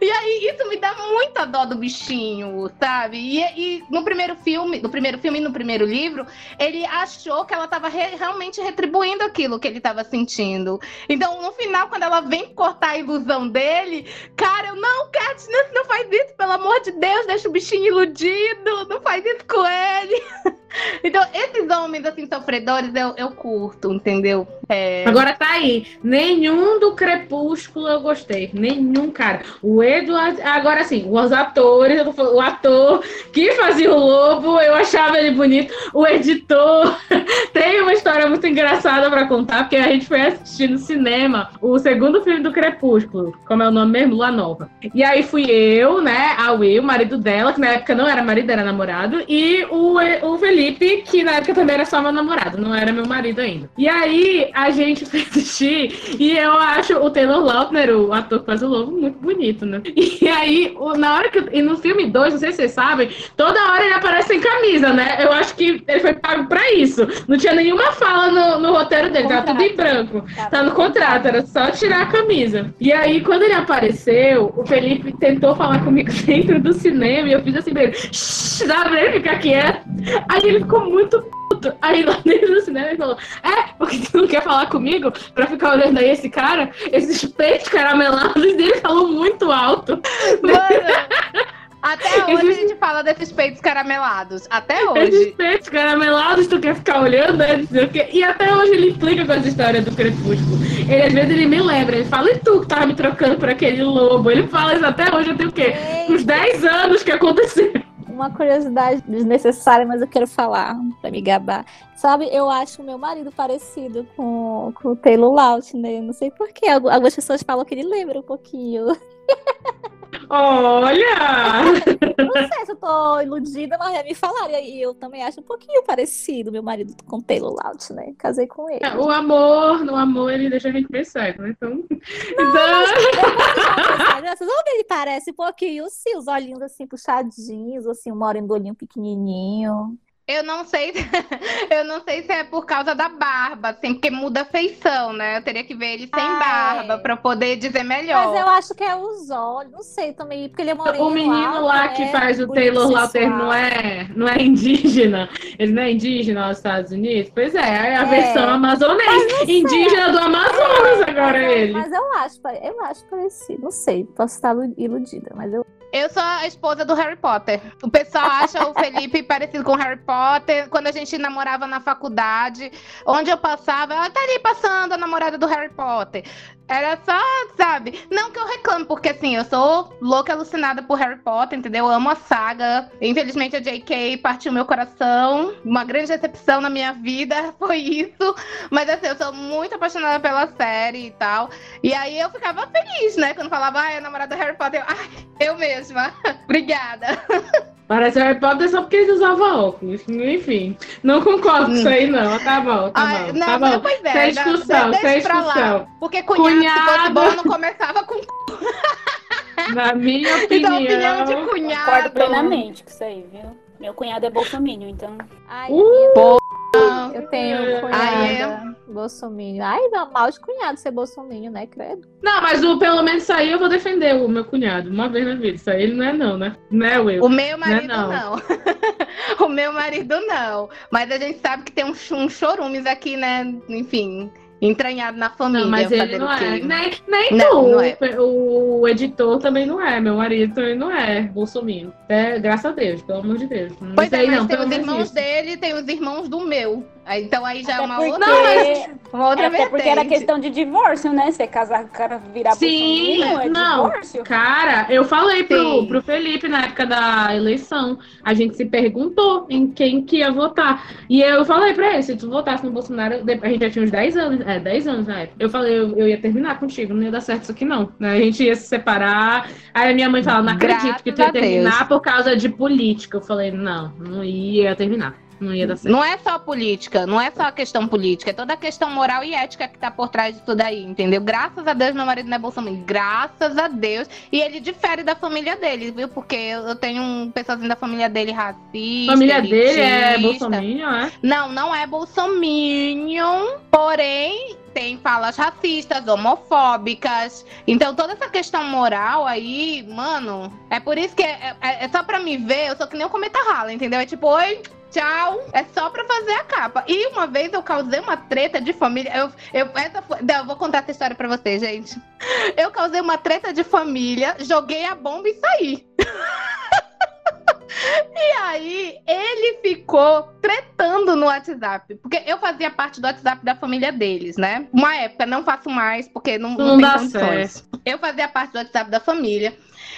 E aí isso me dá muita dó do bichinho, sabe? E, e no primeiro filme, no primeiro filme e no primeiro livro, ele achou que ela tava re realmente retribuindo aquilo que ele tava sentindo. Então, no final, quando ela vem cortar a ilusão dele, cara, eu não, Katniss, não faz isso, pelo amor de Deus, deixa o bichinho iludido, não faz isso com ele. Então, esses homens, assim, sofredores, eu, eu curto, entendeu? É... Agora tá aí. Nenhum do Crepúsculo eu gostei. Nenhum, cara. O Edward. Agora, assim, os atores, o ator que fazia o lobo, eu achava ele bonito. O editor. Tem uma história muito engraçada pra contar, porque a gente foi assistir no cinema o segundo filme do Crepúsculo. Como é o nome mesmo? Lua Nova. E aí fui eu, né? A Will, marido dela, que na época não era marido, era namorado. E o, o Felipe Felipe, que na época também era só meu namorado, não era meu marido ainda. E aí a gente foi assistir e eu acho o Taylor Lautner, o ator que faz o lobo, muito bonito, né? E aí, na hora que. E no filme 2, não sei se vocês sabem, toda hora ele aparece sem camisa, né? Eu acho que ele foi pago pra isso. Não tinha nenhuma fala no, no roteiro dele, tava tudo em branco. Tá, tá no contrato, era só tirar a camisa. E aí, quando ele apareceu, o Felipe tentou falar comigo dentro do cinema e eu fiz assim pra ele, dá pra ele ficar quieto. Aí ele ficou muito puto. Aí lá dentro do cinema ele falou: É, porque tu não quer falar comigo pra ficar olhando aí esse cara? Esses peitos caramelados dele falou muito alto. Mano. Até hoje a gente fala desses peitos caramelados. Até hoje. Esses peitos caramelados, tu quer ficar olhando, né? E até hoje ele implica com as histórias do Crepúsculo. Ele, às vezes, ele me lembra. Ele fala, e tu que tava me trocando por aquele lobo? Ele fala isso até hoje. Eu tenho o quê? Uns 10 anos que aconteceu uma curiosidade desnecessária, mas eu quero falar pra me gabar. Sabe, eu acho o meu marido parecido com, com o Taylor Lautner. Não sei porquê. Algumas pessoas falam que ele lembra um pouquinho. Olha! Não sei se eu tô iludida, mas já me falaram. E eu também acho um pouquinho parecido, meu marido com Taylor Lautner. né? Casei com ele. É, o amor, no amor, ele deixa a gente pensar, né? Então. Não, então... Vocês vão ver, ele parece um pouquinho, sim, os olhinhos assim puxadinhos, assim, uma hora do olhinho pequenininho. Eu não sei, eu não sei se é por causa da barba, assim, porque muda a feição, né? Eu teria que ver ele sem ah, barba é. para poder dizer melhor. Mas eu acho que é os olhos, não sei também, porque ele é moreno. O menino lá que é faz o Taylor Lautner não é, não é indígena, ele não é indígena nos Estados Unidos. Pois é, é a é. versão amazonense, indígena do Amazonas é, agora é, ele. Mas eu acho, eu acho parecido, não sei, posso estar iludida, mas eu eu sou a esposa do Harry Potter. O pessoal acha o Felipe parecido com o Harry Potter. Quando a gente namorava na faculdade, onde eu passava, ela tá ali passando a namorada do Harry Potter. Era só, sabe? Não que eu reclamo, porque assim, eu sou louca alucinada por Harry Potter, entendeu? Eu amo a saga. Infelizmente a J.K. partiu meu coração. Uma grande decepção na minha vida foi isso. Mas assim, eu sou muito apaixonada pela série e tal. E aí eu ficava feliz, né? Quando falava, ah, é a namorada do Harry Potter. Eu, ai, eu mesma. Obrigada. Parece Harry Potter só porque eles usavam óculos. Enfim, não concordo com isso aí, não. Tá bom, tá Ai, bom. Não, tá bom. Pois é, sem discussão, sem discussão. Porque cunhado, cunhado, se fosse bom, não começava com. Na minha opinião. Então, opinião de cunhado. Concordo plenamente com isso aí, viu? Meu cunhado é bolsominion, então. Ai, uh! Eu tenho um cunhada Ai, é. bolsominion. Ai, mal de cunhado ser bolsominion, né, credo? Não, mas o, pelo menos isso aí eu vou defender o meu cunhado, uma vez na vida. Isso aí ele não é não, né? Não é Will. O meu marido não. É, não. não. o meu marido não. Mas a gente sabe que tem um, um chorumes aqui, né? Enfim, entranhado na família. Não, mas ele não é. Nem, nem não, tu. Não é. O, editor também não é. Meu marido também não é bolsominion. É, graças a Deus, pelo amor de Deus. Não pois é, mas não, tem os irmãos isso. dele tem os irmãos do meu. Aí, Então aí já Até é uma porque- outra, uma outra Até porque era questão de divórcio, né? Você casar com o cara virar Sim, é não. divórcio. Cara, eu falei pro, Sim. pro Felipe na época da eleição. A gente se perguntou em quem que ia votar. E eu falei pra ele, se tu votasse no Bolsonaro, a gente já tinha uns 10 anos, é, 10 anos na época. Eu falei, eu, eu ia terminar contigo, não ia dar certo isso aqui não. né? A gente ia se separar. Aí a minha mãe falou, não acredito que tu ia Graças terminar Deus. por causa de política. Eu falei, não, não ia terminar. Não ia dar certo. Não é só política, não é só a questão política, é toda a questão moral e ética que tá por trás disso daí, entendeu? Graças a Deus meu marido não é Bolsonaro, graças a Deus. E ele difere da família dele, viu? Porque eu tenho um pessoalzinho da família dele racista. Família dele é elitista. Bolsonaro, é? Não, não é bolsominion, porém tem falas racistas, homofóbicas. Então toda essa questão moral aí, mano, é por isso que é, é- é só pra me ver, eu sou que nem o cometa rala, entendeu? É tipo, oi, tchau, é só pra fazer a capa. E uma vez eu causei uma treta de família, eu, eu, essa foi, não, eu vou contar essa história pra vocês, gente. Eu causei uma treta de família, joguei a bomba e saí. E aí, ele ficou tretando no WhatsApp. Porque eu fazia parte do WhatsApp da família deles, né? Uma época, não faço mais, porque não, não, Não tem dá condições. Eu fazia parte do WhatsApp da família.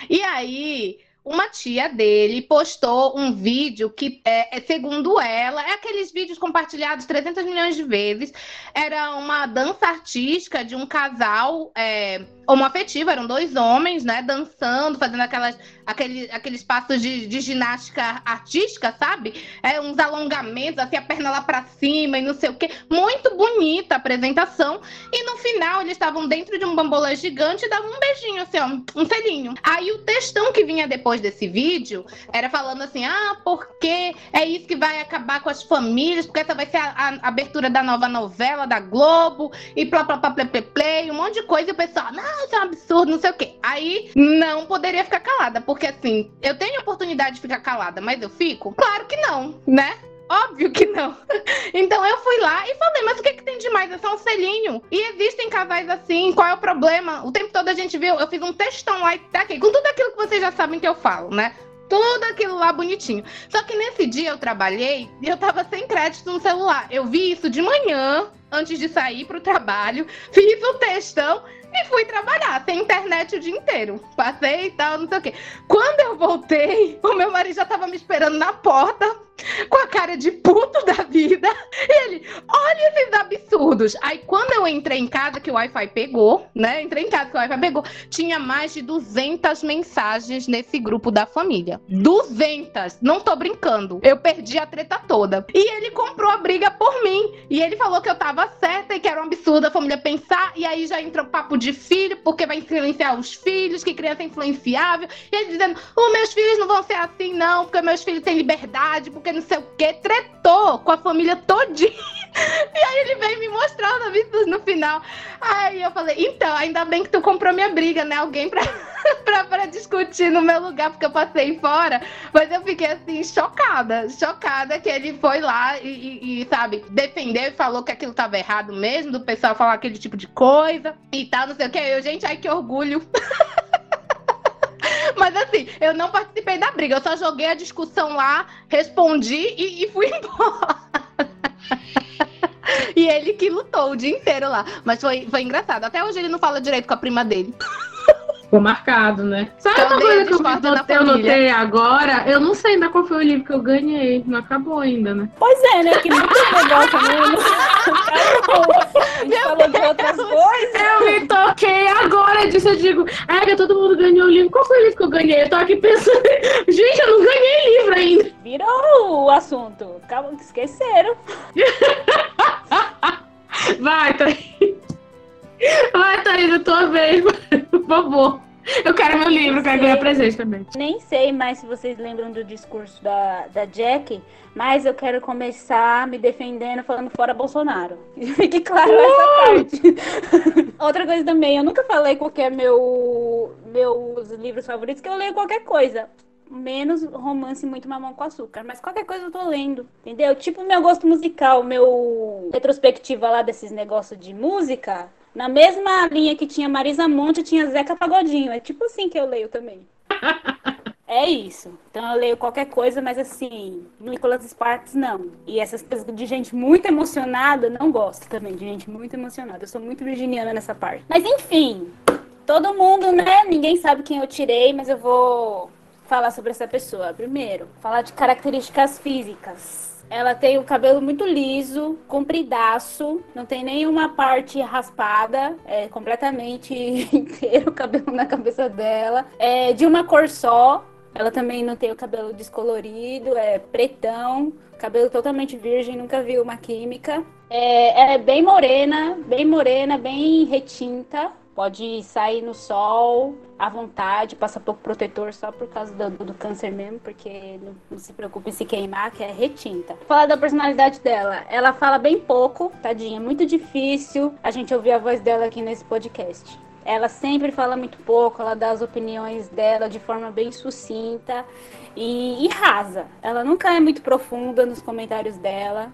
E aí, uma tia dele postou um vídeo que, é, é, segundo ela, é aqueles vídeos compartilhados 300 milhões de vezes. Era uma dança artística de um casal é, homoafetivo, eram dois homens, né, dançando, fazendo aquelas, aquele, aqueles passos de, de ginástica artística, sabe? É, uns alongamentos, assim, a perna lá pra cima e não sei o quê. Muito bonita a apresentação. E no final, eles estavam dentro de um bambolê gigante e davam um beijinho, assim, ó, um selinho. Aí o textão que vinha depois desse vídeo era falando assim: ah, porque é isso que vai acabar com as famílias, porque essa vai ser a, a abertura da nova novela da Globo, e plá, plá, plá, play, play, play, um monte de coisa. E o pessoal, não, isso é um absurdo, não sei o quê. Aí não poderia ficar calada, porque assim, eu tenho a oportunidade de ficar calada, mas eu fico? Claro que não, né? Óbvio que não. Então eu fui lá e falei, mas o que, que tem de mais? É só um selinho. E existem casais assim, qual é o problema? O tempo todo a gente viu, eu fiz um textão lá e tá aqui, com tudo aquilo que vocês já sabem que eu falo, né? Tudo aquilo lá bonitinho. Só que nesse dia eu trabalhei e eu tava sem crédito no celular. Eu vi isso de manhã, antes de sair pro trabalho, fiz o textão e fui trabalhar, sem internet o dia inteiro. Passei e tal, não sei o quê. Quando eu voltei, o meu marido já tava me esperando na porta, com a cara de puto da vida. E ele, olha esses absurdos. Aí quando eu entrei em casa, que o Wi-Fi pegou, né? Entrei em casa que o Wi-Fi pegou, tinha mais de 200 mensagens nesse grupo da família. 200! Não tô brincando. Eu perdi a treta toda. E ele comprou a briga por mim. E ele falou que eu tava certa e que era um absurdo a família pensar. E aí já entrou papo de filho, porque vai influenciar os filhos, que criança é influenciável. E ele dizendo, os meus filhos não vão ser assim, não, porque meus filhos têm liberdade, porque não sei o quê. Tretou com a família todinha. E aí ele veio me mostrar os absurdos no final. Aí eu falei, então, ainda bem que tu comprou minha briga, né? Alguém pra, pra, pra discutir no meu lugar, porque eu passei fora. Mas eu fiquei assim, chocada, chocada que ele foi lá e, e- e, sabe, defendeu e falou que aquilo tava errado mesmo, do pessoal falar aquele tipo de coisa e tal, não sei o que. Eu, gente, ai que orgulho. Mas assim, eu não participei da briga, eu só joguei a discussão lá, respondi e, e fui embora. E ele que lutou o dia inteiro lá. Mas foi, foi engraçado. Até hoje ele não fala direito com a prima dele. Ficou marcado, né? Sabe Então, uma coisa que eu eu notei agora? Eu não sei ainda qual foi o livro que eu ganhei. Não acabou ainda, né? Pois é, né? Que muito legal também. A gente falou de outras coisas. Eu me toquei agora disso. Eu digo, é, todo mundo ganhou o livro. Qual foi o livro que eu ganhei? Eu tô aqui pensando, gente, eu não ganhei livro ainda. Virou o assunto. Calma, esqueceram. Vai, Thaís. Vai, Thaís, a tua vez, por favor. Eu quero meu livro, quero ganhar presente também. Nem sei mais se vocês lembram do discurso da, da Jack, mas eu quero começar me defendendo falando fora Bolsonaro. Fique claro essa parte. Outra coisa também, eu nunca falei qual é meu, meus livros favoritos, que eu leio qualquer coisa. Menos romance muito mamão com açúcar. Mas qualquer coisa eu tô lendo. Entendeu? Tipo meu gosto musical, meu retrospectiva lá desses negócios de música. Na mesma linha que tinha Marisa Monte, tinha Zeca Pagodinho. É tipo assim que eu leio também. É isso. Então eu leio qualquer coisa, mas assim, Nicholas Sparks não. E essas coisas de gente muito emocionada, não gosto também de gente muito emocionada. Eu sou muito virginiana nessa parte. Mas enfim, todo mundo, né? Ninguém sabe quem eu tirei, mas eu vou falar sobre essa pessoa. Primeiro, falar de características físicas. Ela tem o cabelo muito liso, compridaço, não tem nenhuma parte raspada, é completamente inteiro o cabelo na cabeça dela. É de uma cor só, ela também não tem o cabelo descolorido, é pretão, cabelo totalmente virgem, nunca viu uma química. É, é bem morena, bem morena, bem retinta. Pode sair no sol à vontade, passa pouco protetor só por causa do, do câncer mesmo, porque não, não, se preocupe em se queimar, que é retinta. Falar da personalidade dela, ela fala bem pouco, tadinha, muito difícil a gente ouvir a voz dela aqui nesse podcast. Ela sempre fala muito pouco, ela dá as opiniões dela de forma bem sucinta e, e rasa. Ela nunca é muito profunda nos comentários dela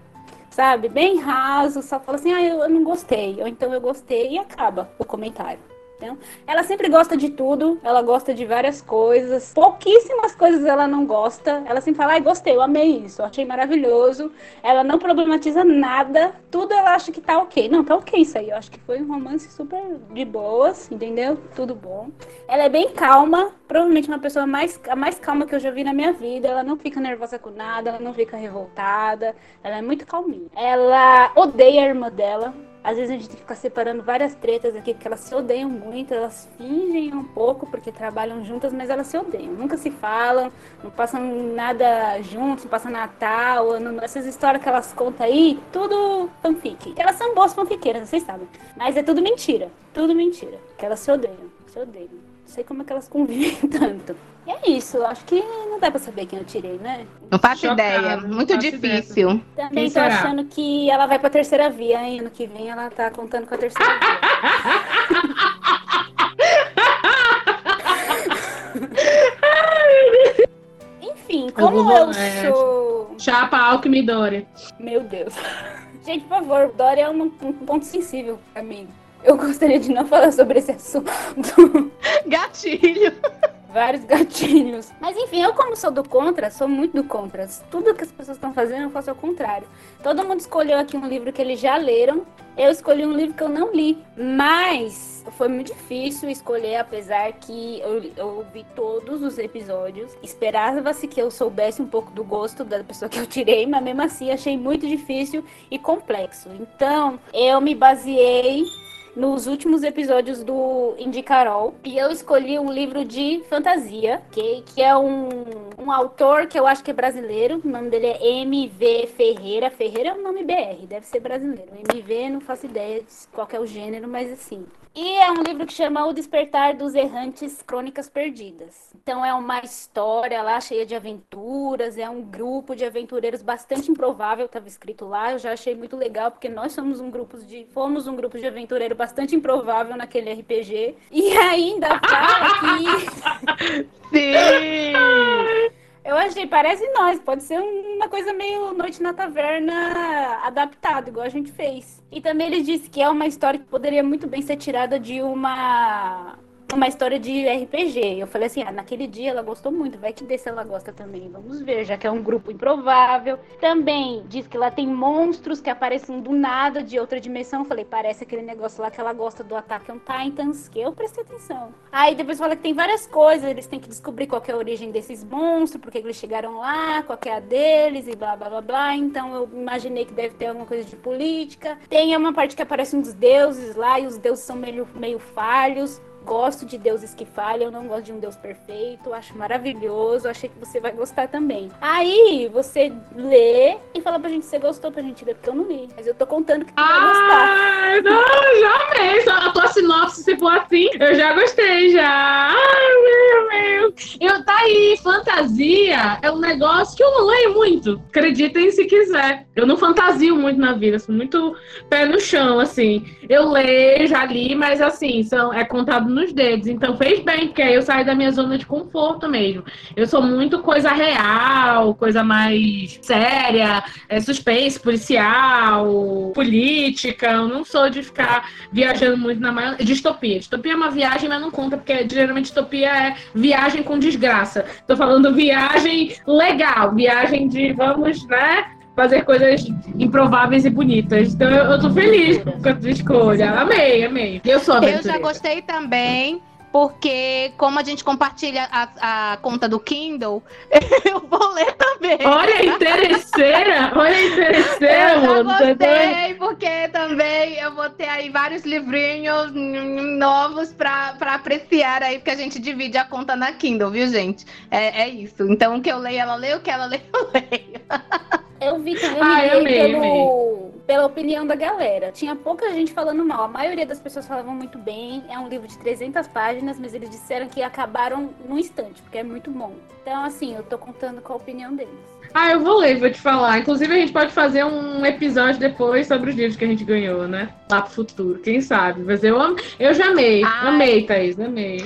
sabe? Bem raso, só fala assim, ah, eu, eu não gostei, ou então eu gostei e acaba o comentário. Então, ela sempre gosta de tudo, ela gosta de várias coisas. Pouquíssimas coisas ela não gosta. Ela sempre fala, ai, gostei, eu amei isso, achei maravilhoso. Ela não problematiza nada, tudo ela acha que tá ok. Não, tá ok isso aí. Eu acho que foi um romance super de boas, entendeu? Tudo bom. Ela é bem calma, provavelmente uma pessoa mais, a mais calma que eu já vi na minha vida. Ela não fica nervosa com nada, ela não fica revoltada. Ela é muito calminha. Ela odeia a irmã dela às vezes a gente fica separando várias tretas aqui, porque elas se odeiam muito, elas fingem um pouco porque trabalham juntas, mas elas se odeiam. Nunca se falam, não passam nada juntos, não passam Natal, não, essas histórias que elas contam aí, tudo fanfic. Elas são boas fanfiqueiras, vocês sabem. Mas é tudo mentira, tudo mentira. Que elas se odeiam, se odeiam. Não sei como é que elas convivem tanto. E é isso, acho que não dá pra saber quem eu tirei, né? Não faço Chocado, ideia, muito faço difícil. ideia. Também Quem tô será? achando que ela vai pra terceira via, hein? Ano que vem ela tá contando com a terceira via. Enfim, como vou- eu é. sou. Chapa Alckmin Dória. Meu Deus. Gente, por favor, Dória é um, um ponto sensível pra mim. Eu gostaria de não falar sobre esse assunto. Gatilho. Vários gatilhos. Mas enfim, eu como sou do contra, sou muito do contra. Tudo que as pessoas estão fazendo, eu faço ao contrário. Todo mundo escolheu aqui um livro que eles já leram. Eu escolhi um livro que eu não li. Mas foi muito difícil escolher, apesar que eu, eu ouvi todos os episódios. Esperava-se que eu soubesse um pouco do gosto da pessoa que eu tirei, mas mesmo assim achei muito difícil e complexo. Então, eu me baseei nos últimos episódios do Indicarol. E eu escolhi um livro de fantasia, que, que é um, um autor que eu acho que é brasileiro. O nome dele é M.V. Ferreira. Ferreira é um nome BR, deve ser brasileiro. M.V. não faço ideia de qual é o gênero, mas assim. E é um livro que chama O Despertar dos Errantes Crônicas Perdidas. Então é uma história lá cheia de aventuras, é um grupo de aventureiros bastante improvável, estava escrito lá. Eu já achei muito legal, porque nós somos um grupo de. Fomos um grupo de aventureiro bastante improvável naquele RPG. E ainda fala que. Sim. Eu achei, parece nós, pode ser uma coisa meio Noite na Taverna adaptado, igual a gente fez. E também ele disse que é uma história que poderia muito bem ser tirada de uma uma história de RPG. Eu falei assim, ah, naquele dia ela gostou muito, vai que desse ela gosta também. Vamos ver, já que é um grupo improvável. Também diz que lá tem monstros que aparecem do nada de outra dimensão. Eu falei, parece aquele negócio lá que ela gosta do Attack on Titans, que eu prestei atenção. Aí depois fala que tem várias coisas, eles têm que descobrir qual é a origem desses monstros, porque eles chegaram lá, qual é a deles e blá blá blá blá. Então eu imaginei que deve ter alguma coisa de política. Tem uma parte que aparecem uns deuses lá e os deuses são meio, meio falhos. Gosto de deuses que falham, não gosto de um deus perfeito, acho maravilhoso, achei que você vai gostar também. Aí você lê e fala pra gente se gostou pra gente ler, porque eu não li. Mas eu tô contando que tu vai gostar. Não, já amei. Só a tua sinopse, se for assim, eu já gostei, já. Ai, meu, meu. Eu, tá aí, fantasia é um negócio que eu não leio muito. Acreditem se quiser. Eu não fantasio muito na vida, sou muito pé no chão, assim. Eu leio, já li, mas assim, são, é contado nos dedos. Então fez bem, porque aí eu saio da minha zona de conforto mesmo. Eu sou muito coisa real, coisa mais séria, é, suspense, policial, política. Eu não sou de ficar viajando muito na maior. Distopia. Distopia é uma viagem, mas não conta, porque geralmente distopia é viagem com desgraça. Tô falando viagem legal, viagem de vamos, né? Fazer coisas improváveis e bonitas. Então eu, eu tô feliz com a tua escolha. Amei, amei. Eu sou Eu aventureira. já gostei também, porque como a gente compartilha a, a conta do Kindle, eu vou ler também. Olha, interesseira! Olha, interesseira, Eu já doido? gostei, porque também eu vou ter aí vários livrinhos novos pra, pra apreciar aí, porque a gente divide a conta na Kindle, viu, gente? É, é isso. Então, o que eu leio, ela lê, o que ela lê, eu leio. Eu vi também, eu Ah, eu amei, pelo, pela opinião da galera. Tinha pouca gente falando mal. A maioria das pessoas falavam muito bem. É um livro de 300 páginas, mas eles disseram que acabaram num instante, porque é muito bom. Então, assim, eu tô contando com a opinião deles. Ah, eu vou ler, vou te falar. Inclusive, a gente pode fazer um episódio depois sobre os livros que a gente ganhou, né? Lá pro futuro, quem sabe. Mas eu, am... eu já amei. Ai. Amei, Thaís, amei.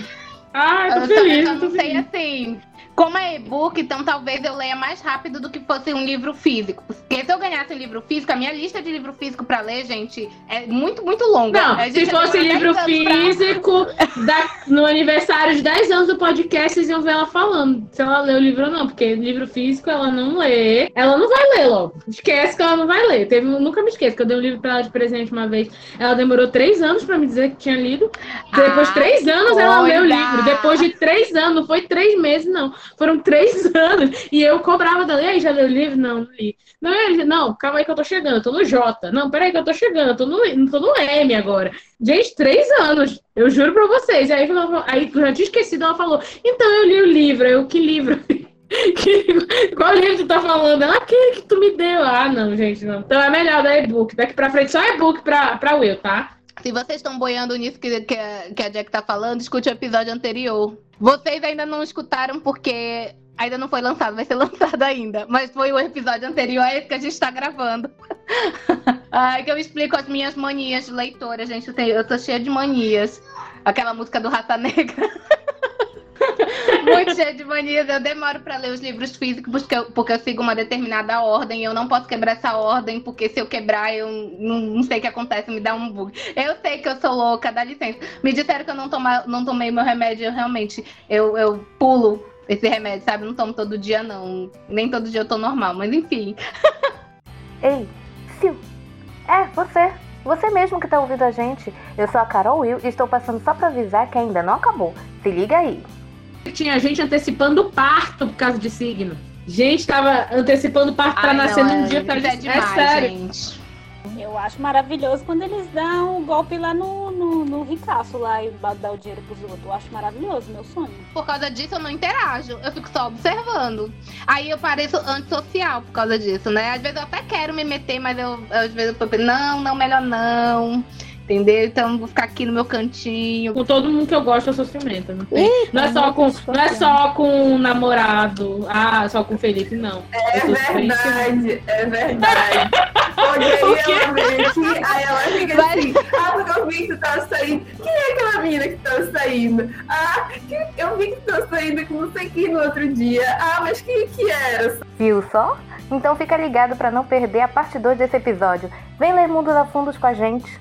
Ai, tô Eu feliz, eu tô não sei feliz. assim. Como é e-book, então talvez eu leia mais rápido do que fosse um livro físico. Porque se eu ganhasse um livro físico, a minha lista de livro físico pra ler, gente, é muito, muito longa. Não, se fosse livro 10 anos pra- físico, da- no aniversário de 10 anos do podcast, vocês iam ver ela falando se ela lê o livro ou não, porque livro físico ela não lê. Ela não vai ler logo. Esquece que ela não vai ler. Teve, nunca me esqueço que eu dei um livro pra ela de presente uma vez. Ela demorou três anos pra me dizer que tinha lido. Depois de Ai, três anos ela leu o livro. Depois de três anos, não foi três meses, não. Foram três anos. E eu cobrava dela. Já leu o livro? Não, não li. Não, eu- não, calma aí que eu tô chegando. Eu tô no J. Não, peraí que eu tô chegando. Eu tô no, tô no M agora. Gente, três anos. Eu juro pra vocês. E aí, falou- aí já tinha esquecido. Ela falou, então eu li o livro. Eu, que livro? Que- Qual livro tu tá falando? Ela, aquele que tu me deu. Ah, não, gente, não. Então é melhor dar e-book. Daqui pra frente só e-book pra, pra Will, tá? Se vocês estão boiando nisso que, que, a- que a Jack tá falando, escute o episódio anterior. Vocês ainda não escutaram porque ainda não foi lançado, vai ser lançado ainda. Mas foi o episódio anterior a esse que a gente tá gravando. Ai, que eu explico as minhas manias de leitora, gente. Eu, tenho, eu tô cheia de manias. Aquela música do Raça Negra. Muito cheia de manias. Eu demoro pra ler os livros físicos porque eu, porque eu sigo uma determinada ordem. Eu não posso quebrar essa ordem, porque se eu quebrar, eu não, não sei o que acontece, me dá um bug. Eu sei que eu sou louca, dá licença. Me disseram que eu não, toma, não tomei meu remédio, eu realmente. Eu, eu pulo esse remédio, sabe? Não tomo todo dia, não. Nem todo dia eu tô normal, mas enfim. Ei, Sil, é você. Você mesmo que tá ouvindo a gente. Eu sou a Carol Will e estou passando só pra avisar que ainda não acabou. Se liga aí. Tinha gente antecipando o parto por causa de signo. Gente tava antecipando o parto pra Ai, nascer num é- dia pra isso é gente. demais, é sério. gente. Eu acho maravilhoso quando eles dão o golpe lá no, no, no ricaço lá e dá o dinheiro pros outros. Eu acho maravilhoso, meu sonho. Por causa disso, eu não interajo. Eu fico só observando. Aí eu pareço antissocial por causa disso, né? Às vezes eu até quero me meter, mas eu, às vezes eu penso, não, não, melhor não. Entendeu? Então eu vou ficar aqui no meu cantinho. Com todo mundo que eu gosto, eu sou ciumenta. Não, Ih, não é tá só com, não é né? só com o namorado. Ah, só com o Felipe, não. É verdade, é verdade. Porque aí ela vem aqui, aí ela fica Vai- assim, ah, porque eu vi que tu tava saindo. Quem é aquela menina que tava saindo? Ah, eu vi que tu tava saindo com não sei quem no outro dia. Ah, mas quem que era? Viu só? Então fica ligado pra não perder a parte 2 desse episódio. Vem ler Mundo da Fundos com a gente.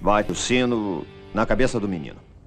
Vai o sino na cabeça do menino.